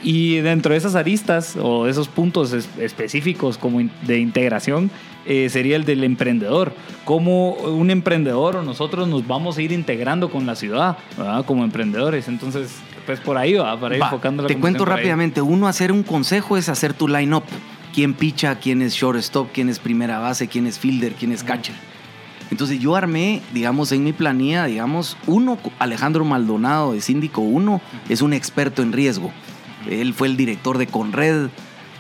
Y dentro de esas aristas o de esos puntos es- específicos como de integración eh, sería el del emprendedor. Como un emprendedor o nosotros nos vamos a ir integrando con la ciudad, ¿verdad? Como emprendedores. Entonces, pues por ahí va, para ir Va, enfocando la te cuento ahí. rápidamente, uno hacer un consejo es hacer tu line-up. ¿Quién picha? ¿Quién es shortstop? ¿Quién es primera base? ¿Quién es fielder? ¿Quién es catcher? Entonces yo armé, digamos, en mi planilla, digamos, uno, Alejandro Maldonado de Síndico 1, es un experto en riesgo. Él fue el director de Conred.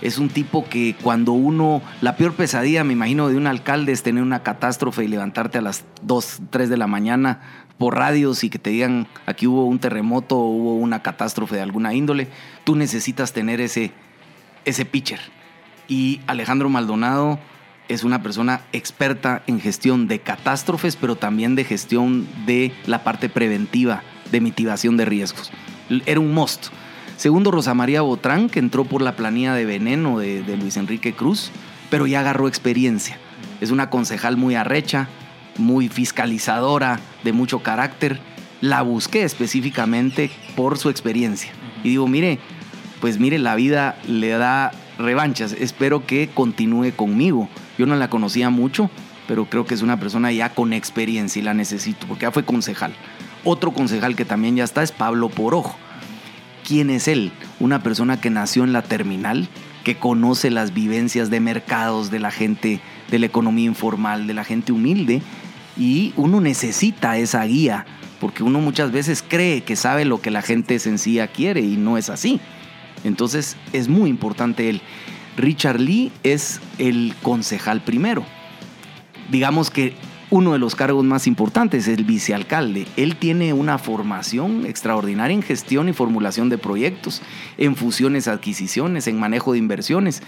Es un tipo que cuando uno, la peor pesadilla, me imagino, de un alcalde es tener una catástrofe y levantarte a las 2, 3 de la mañana por radios y que te digan aquí hubo un terremoto o hubo una catástrofe de alguna índole. Tú necesitas tener ese, ese pitcher. Y Alejandro Maldonado es una persona experta en gestión de catástrofes, pero también de gestión de la parte preventiva, de mitigación de riesgos. Era un must. Segundo, Rosa María Botrán, que entró por la planilla de veneno de, de Luis Enrique Cruz, pero ya agarró experiencia. Es una concejal muy arrecha, muy fiscalizadora, de mucho carácter. La busqué específicamente por su experiencia. Y digo, mire, pues mire, la vida le da revanchas. Espero que continúe conmigo. Yo no la conocía mucho, pero creo que es una persona ya con experiencia y la necesito, porque ya fue concejal. Otro concejal que también ya está es Pablo Porojo. ¿Quién es él? Una persona que nació en la terminal, que conoce las vivencias de mercados de la gente, de la economía informal, de la gente humilde, y uno necesita esa guía, porque uno muchas veces cree que sabe lo que la gente sencilla quiere y no es así. Entonces es muy importante él. Richard Lee es el concejal primero. Digamos que uno de los cargos más importantes es el vicealcalde. Él tiene una formación extraordinaria en gestión y formulación de proyectos, en fusiones, adquisiciones, en manejo de inversiones.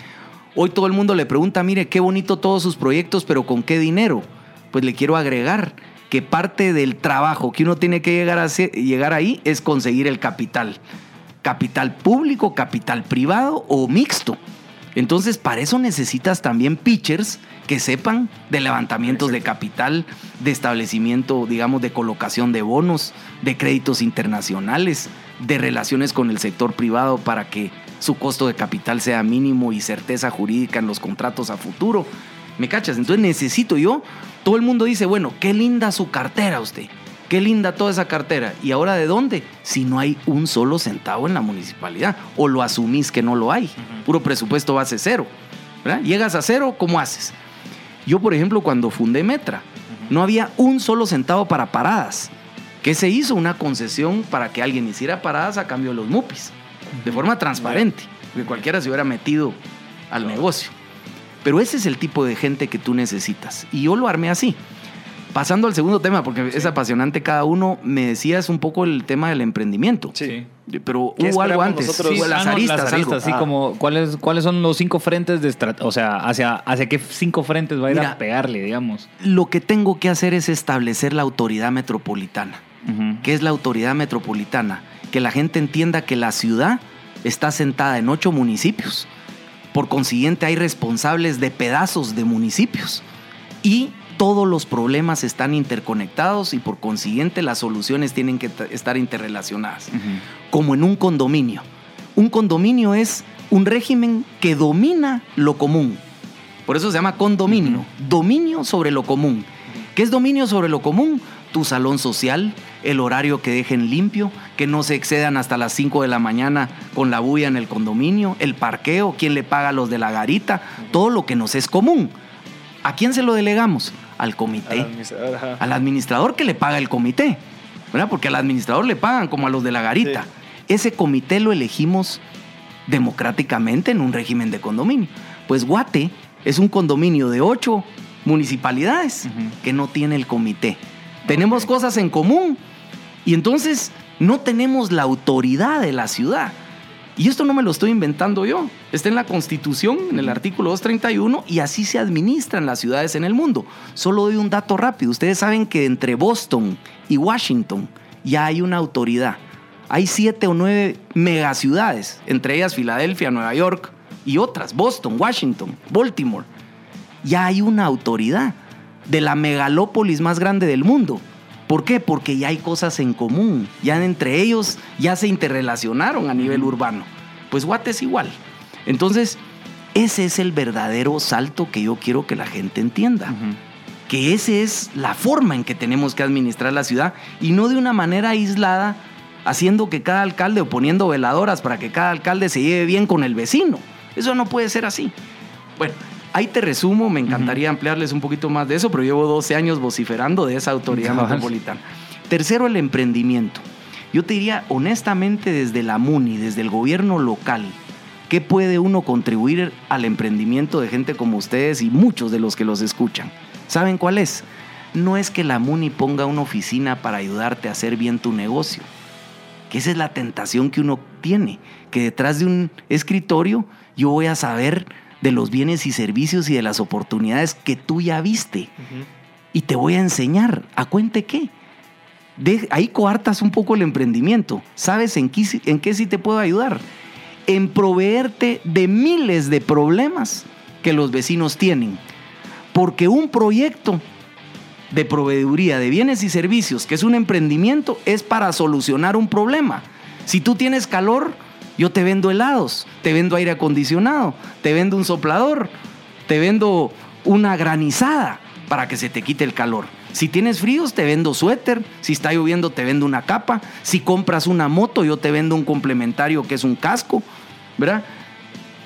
Hoy todo el mundo le pregunta, mire, qué bonito todos sus proyectos, pero ¿con qué dinero? Pues le quiero agregar que parte del trabajo que uno tiene que llegar, a llegar ahí es conseguir el capital. Capital público, capital privado o mixto. Entonces, para eso necesitas también pitchers que sepan de levantamientos de capital, de establecimiento, digamos, de colocación de bonos, de créditos internacionales, de relaciones con el sector privado para que su costo de capital sea mínimo y certeza jurídica en los contratos a futuro. ¿Me cachas? Entonces necesito yo, todo el mundo dice, bueno, qué linda su cartera usted. Qué linda toda esa cartera. ¿Y ahora de dónde? Si no hay un solo centavo en la municipalidad. O lo asumís que no lo hay. Puro presupuesto base cero. ¿verdad? Llegas a cero, ¿cómo haces? Yo, por ejemplo, cuando fundé Metra, no había un solo centavo para paradas. ¿Qué se hizo? Una concesión para que alguien hiciera paradas a cambio de los MUPIs. De forma transparente. Que cualquiera se hubiera metido al negocio. Pero ese es el tipo de gente que tú necesitas. Y yo lo armé así. Pasando al segundo tema, porque es apasionante cada uno, me decías un poco el tema del emprendimiento. Sí. Pero ¿Qué hubo algo antes. nosotros? Las Ah, no, aristas, las algo. aristas, sí, Ah. como ¿cuáles, cuáles son los cinco frentes de o sea, hacia, hacia qué cinco frentes va a ir Mira. a pegarle, digamos. Lo que tengo que hacer es establecer la autoridad metropolitana. Ujú. ¿Qué es la autoridad metropolitana? Que la gente entienda que la ciudad está sentada en ocho municipios. Por consiguiente, hay responsables de pedazos de municipios. Y todos los problemas están interconectados y por consiguiente las soluciones tienen que estar interrelacionadas. Como en un condominio. Un condominio es un régimen que domina lo común. Por eso se llama condominio. Dominio sobre lo común. ¿Qué es dominio sobre lo común? Tu salón social, el horario que dejen limpio, que no se excedan hasta las 5 de la mañana con la bulla en el condominio, el parqueo, quién le paga a los de la garita, todo lo que nos es común. ¿A quién se lo delegamos? Al comité Al administrador, ajá. al administrador que le paga el comité, ¿verdad? Porque al administrador le pagan como a los de la garita. Sí. Ese comité lo elegimos democráticamente en un régimen de condominio. Pues Guate es un condominio de ocho municipalidades que no tiene el comité. Tenemos cosas en común y entonces no tenemos la autoridad de la ciudad. Y esto no me lo estoy inventando yo. Está en la Constitución, en el artículo 231, y así se administran las ciudades en el mundo. Solo doy un dato rápido. Ustedes saben que entre Boston y Washington ya hay una autoridad. Hay siete o nueve megaciudades, entre ellas Filadelfia, Nueva York y otras, Boston, Washington, Baltimore. Ya hay una autoridad de la megalópolis más grande del mundo. ¿Por qué? Porque ya hay cosas en común. Ya entre ellos ya se interrelacionaron a nivel urbano. Pues Guate es igual. Entonces, ese es el verdadero salto que yo quiero que la gente entienda. Que esa es la forma en que tenemos que administrar la ciudad y no de una manera aislada, haciendo que cada alcalde o poniendo veladoras para que cada alcalde se lleve bien con el vecino. Eso no puede ser así. Bueno, ahí te resumo, me encantaría ampliarles un poquito más de eso, pero llevo 12 años vociferando de esa autoridad Cabal. metropolitana. Tercero, el emprendimiento. Yo te diría honestamente desde la MUNI, desde el gobierno local, ¿qué puede uno contribuir al emprendimiento de gente como ustedes y muchos de los que los escuchan? ¿Saben cuál es? No es que la MUNI ponga una oficina para ayudarte a hacer bien tu negocio, que esa es la tentación que uno tiene, que detrás de un escritorio yo voy a saber de los bienes y servicios y de las oportunidades que tú ya viste y te voy a enseñar. ¿A cuente qué? De- ahí coartas un poco el emprendimiento. ¿Sabes en qué, en qué sí te puedo ayudar? En proveerte de miles de problemas que los vecinos tienen. Porque un proyecto de proveeduría de bienes y servicios, que es un emprendimiento, es para solucionar un problema. Si tú tienes calor, yo te vendo helados, te vendo aire acondicionado, te vendo un soplador, te vendo una granizada para que se te quite el calor. Si tienes fríos, te vendo suéter. Si está lloviendo, te vendo una capa. Si compras una moto, yo te vendo un complementario que es un casco. ¿Verdad?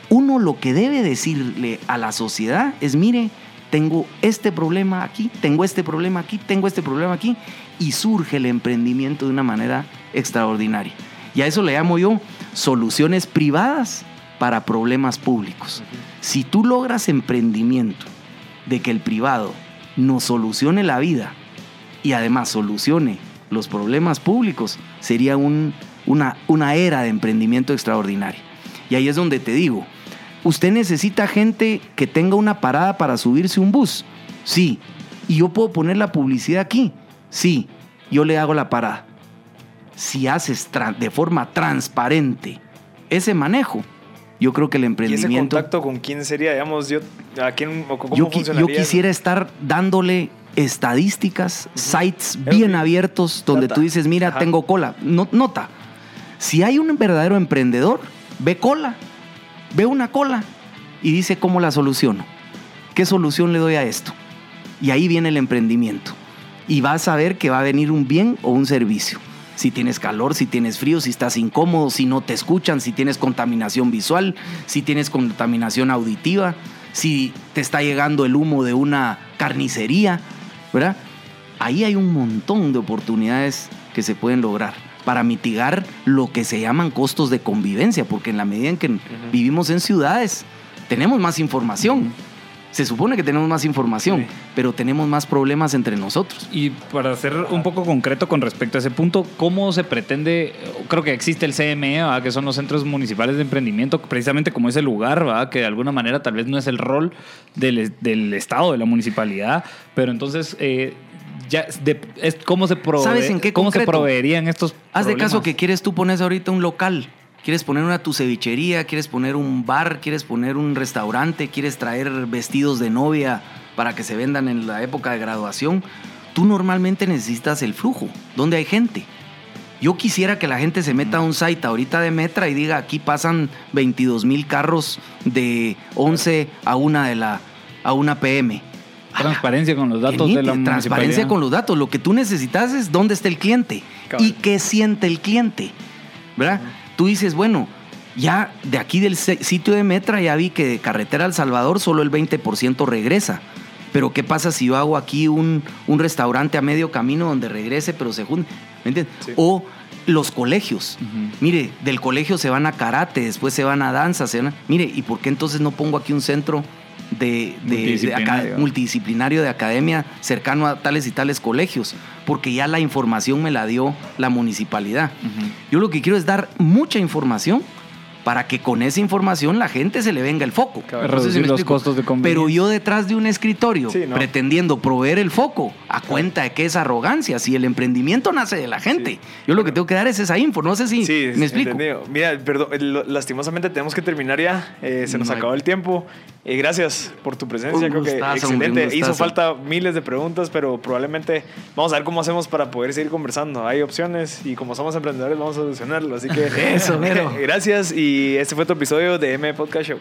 Uno lo que debe decirle a la sociedad es, mire, tengo este problema aquí, tengo este problema aquí, tengo este problema aquí, y surge el emprendimiento de una manera extraordinaria. Y a eso le llamo yo soluciones privadas para problemas públicos. Si tú logras emprendimiento de que el privado nos solucione la vida y además solucione los problemas públicos, sería un- una, una era de emprendimiento extraordinaria. Y ahí es donde te digo, ¿usted necesita gente que tenga una parada para subirse un bus? Sí. ¿Y yo puedo poner la publicidad aquí? Sí. Yo le hago la parada. Si haces de forma transparente ese manejo, yo creo que el ¿Y ese emprendimiento... contacto con quién sería? Digamos, yo, ¿a quién cómo yo, quisiera estar dándole estadísticas, sites bien abiertos donde tú dices, mira, Ajá. tengo cola. No- nota, si hay un verdadero emprendedor, ve cola, ve una cola y dice cómo la soluciono. ¿Qué solución le doy a esto? Y ahí viene el emprendimiento. Y vas a ver que va a venir un bien o un servicio. Si tienes calor, si tienes frío, si estás incómodo, si no te escuchan, si tienes contaminación visual, si tienes contaminación auditiva, si te está llegando el humo de una carnicería, ¿verdad? Ahí hay un montón de oportunidades que se pueden lograr para mitigar lo que se llaman costos de convivencia, porque en la medida en que vivimos en ciudades, tenemos más información. Se supone que tenemos más información, Sí. pero tenemos más problemas entre nosotros. Y para ser un poco concreto con respecto a ese punto, ¿cómo se pretende? Creo que existe el CME, ¿verdad? que son los centros municipales de emprendimiento, precisamente como ese lugar, ¿verdad? que de alguna manera tal vez no es el rol del, del Estado, de la municipalidad, pero entonces, eh, ya, de- es, ¿cómo, se prove- ¿Sabes en qué ¿cómo se proveerían estos Haz de caso que quieres tú pones ahorita un local. Quieres poner una tu cevichería, quieres poner un bar, quieres poner un restaurante, quieres traer vestidos de novia para que se vendan en la época de graduación. Tú normalmente necesitas el flujo, donde hay gente. Yo quisiera que la gente se meta a un site ahorita de Metra y diga, aquí pasan 22 mil carros de 11 a 1 de la a 1 pm. Transparencia con los datos de la Transparencia con los datos. Lo que tú necesitas es dónde está el cliente y qué siente el cliente. ¿Verdad? Tú dices, bueno, ya de aquí del sitio de Metra ya vi que de carretera al Salvador solo el 20% regresa. Pero ¿qué pasa si yo hago aquí un, un restaurante a medio camino donde regrese pero se junte? ¿Me entiendes? Sí. O los colegios. Mire, del colegio se van a karate, después se van a danza, se van a- Mire, ¿y por qué entonces no pongo aquí un centro de, de- de aca- Multidisciplinario. de academia cercano a tales y tales colegios? Porque ya la información me la dio la municipalidad. Yo lo que quiero es dar mucha información para que con esa información la gente se le venga el foco. No sé los costos de. Pero yo detrás de un escritorio, Sí, no. pretendiendo proveer el foco, a cuenta de que es arrogancia, si el emprendimiento nace de la gente. Sí. Yo lo que tengo que dar es esa info, no sé si Sí, me explico. entendido. Mira, perdón, eh, lastimosamente tenemos que terminar ya. eh, se nos No hay- acabó el tiempo. Eh, gracias por tu presencia. Un Creo que gustazo, excelente. Hizo falta miles de preguntas, pero probablemente vamos a ver cómo hacemos para poder seguir conversando. Hay opciones y como somos emprendedores vamos a solucionarlo. Así que Eso, mero. gracias y este fue tu episodio de M Podcast Show.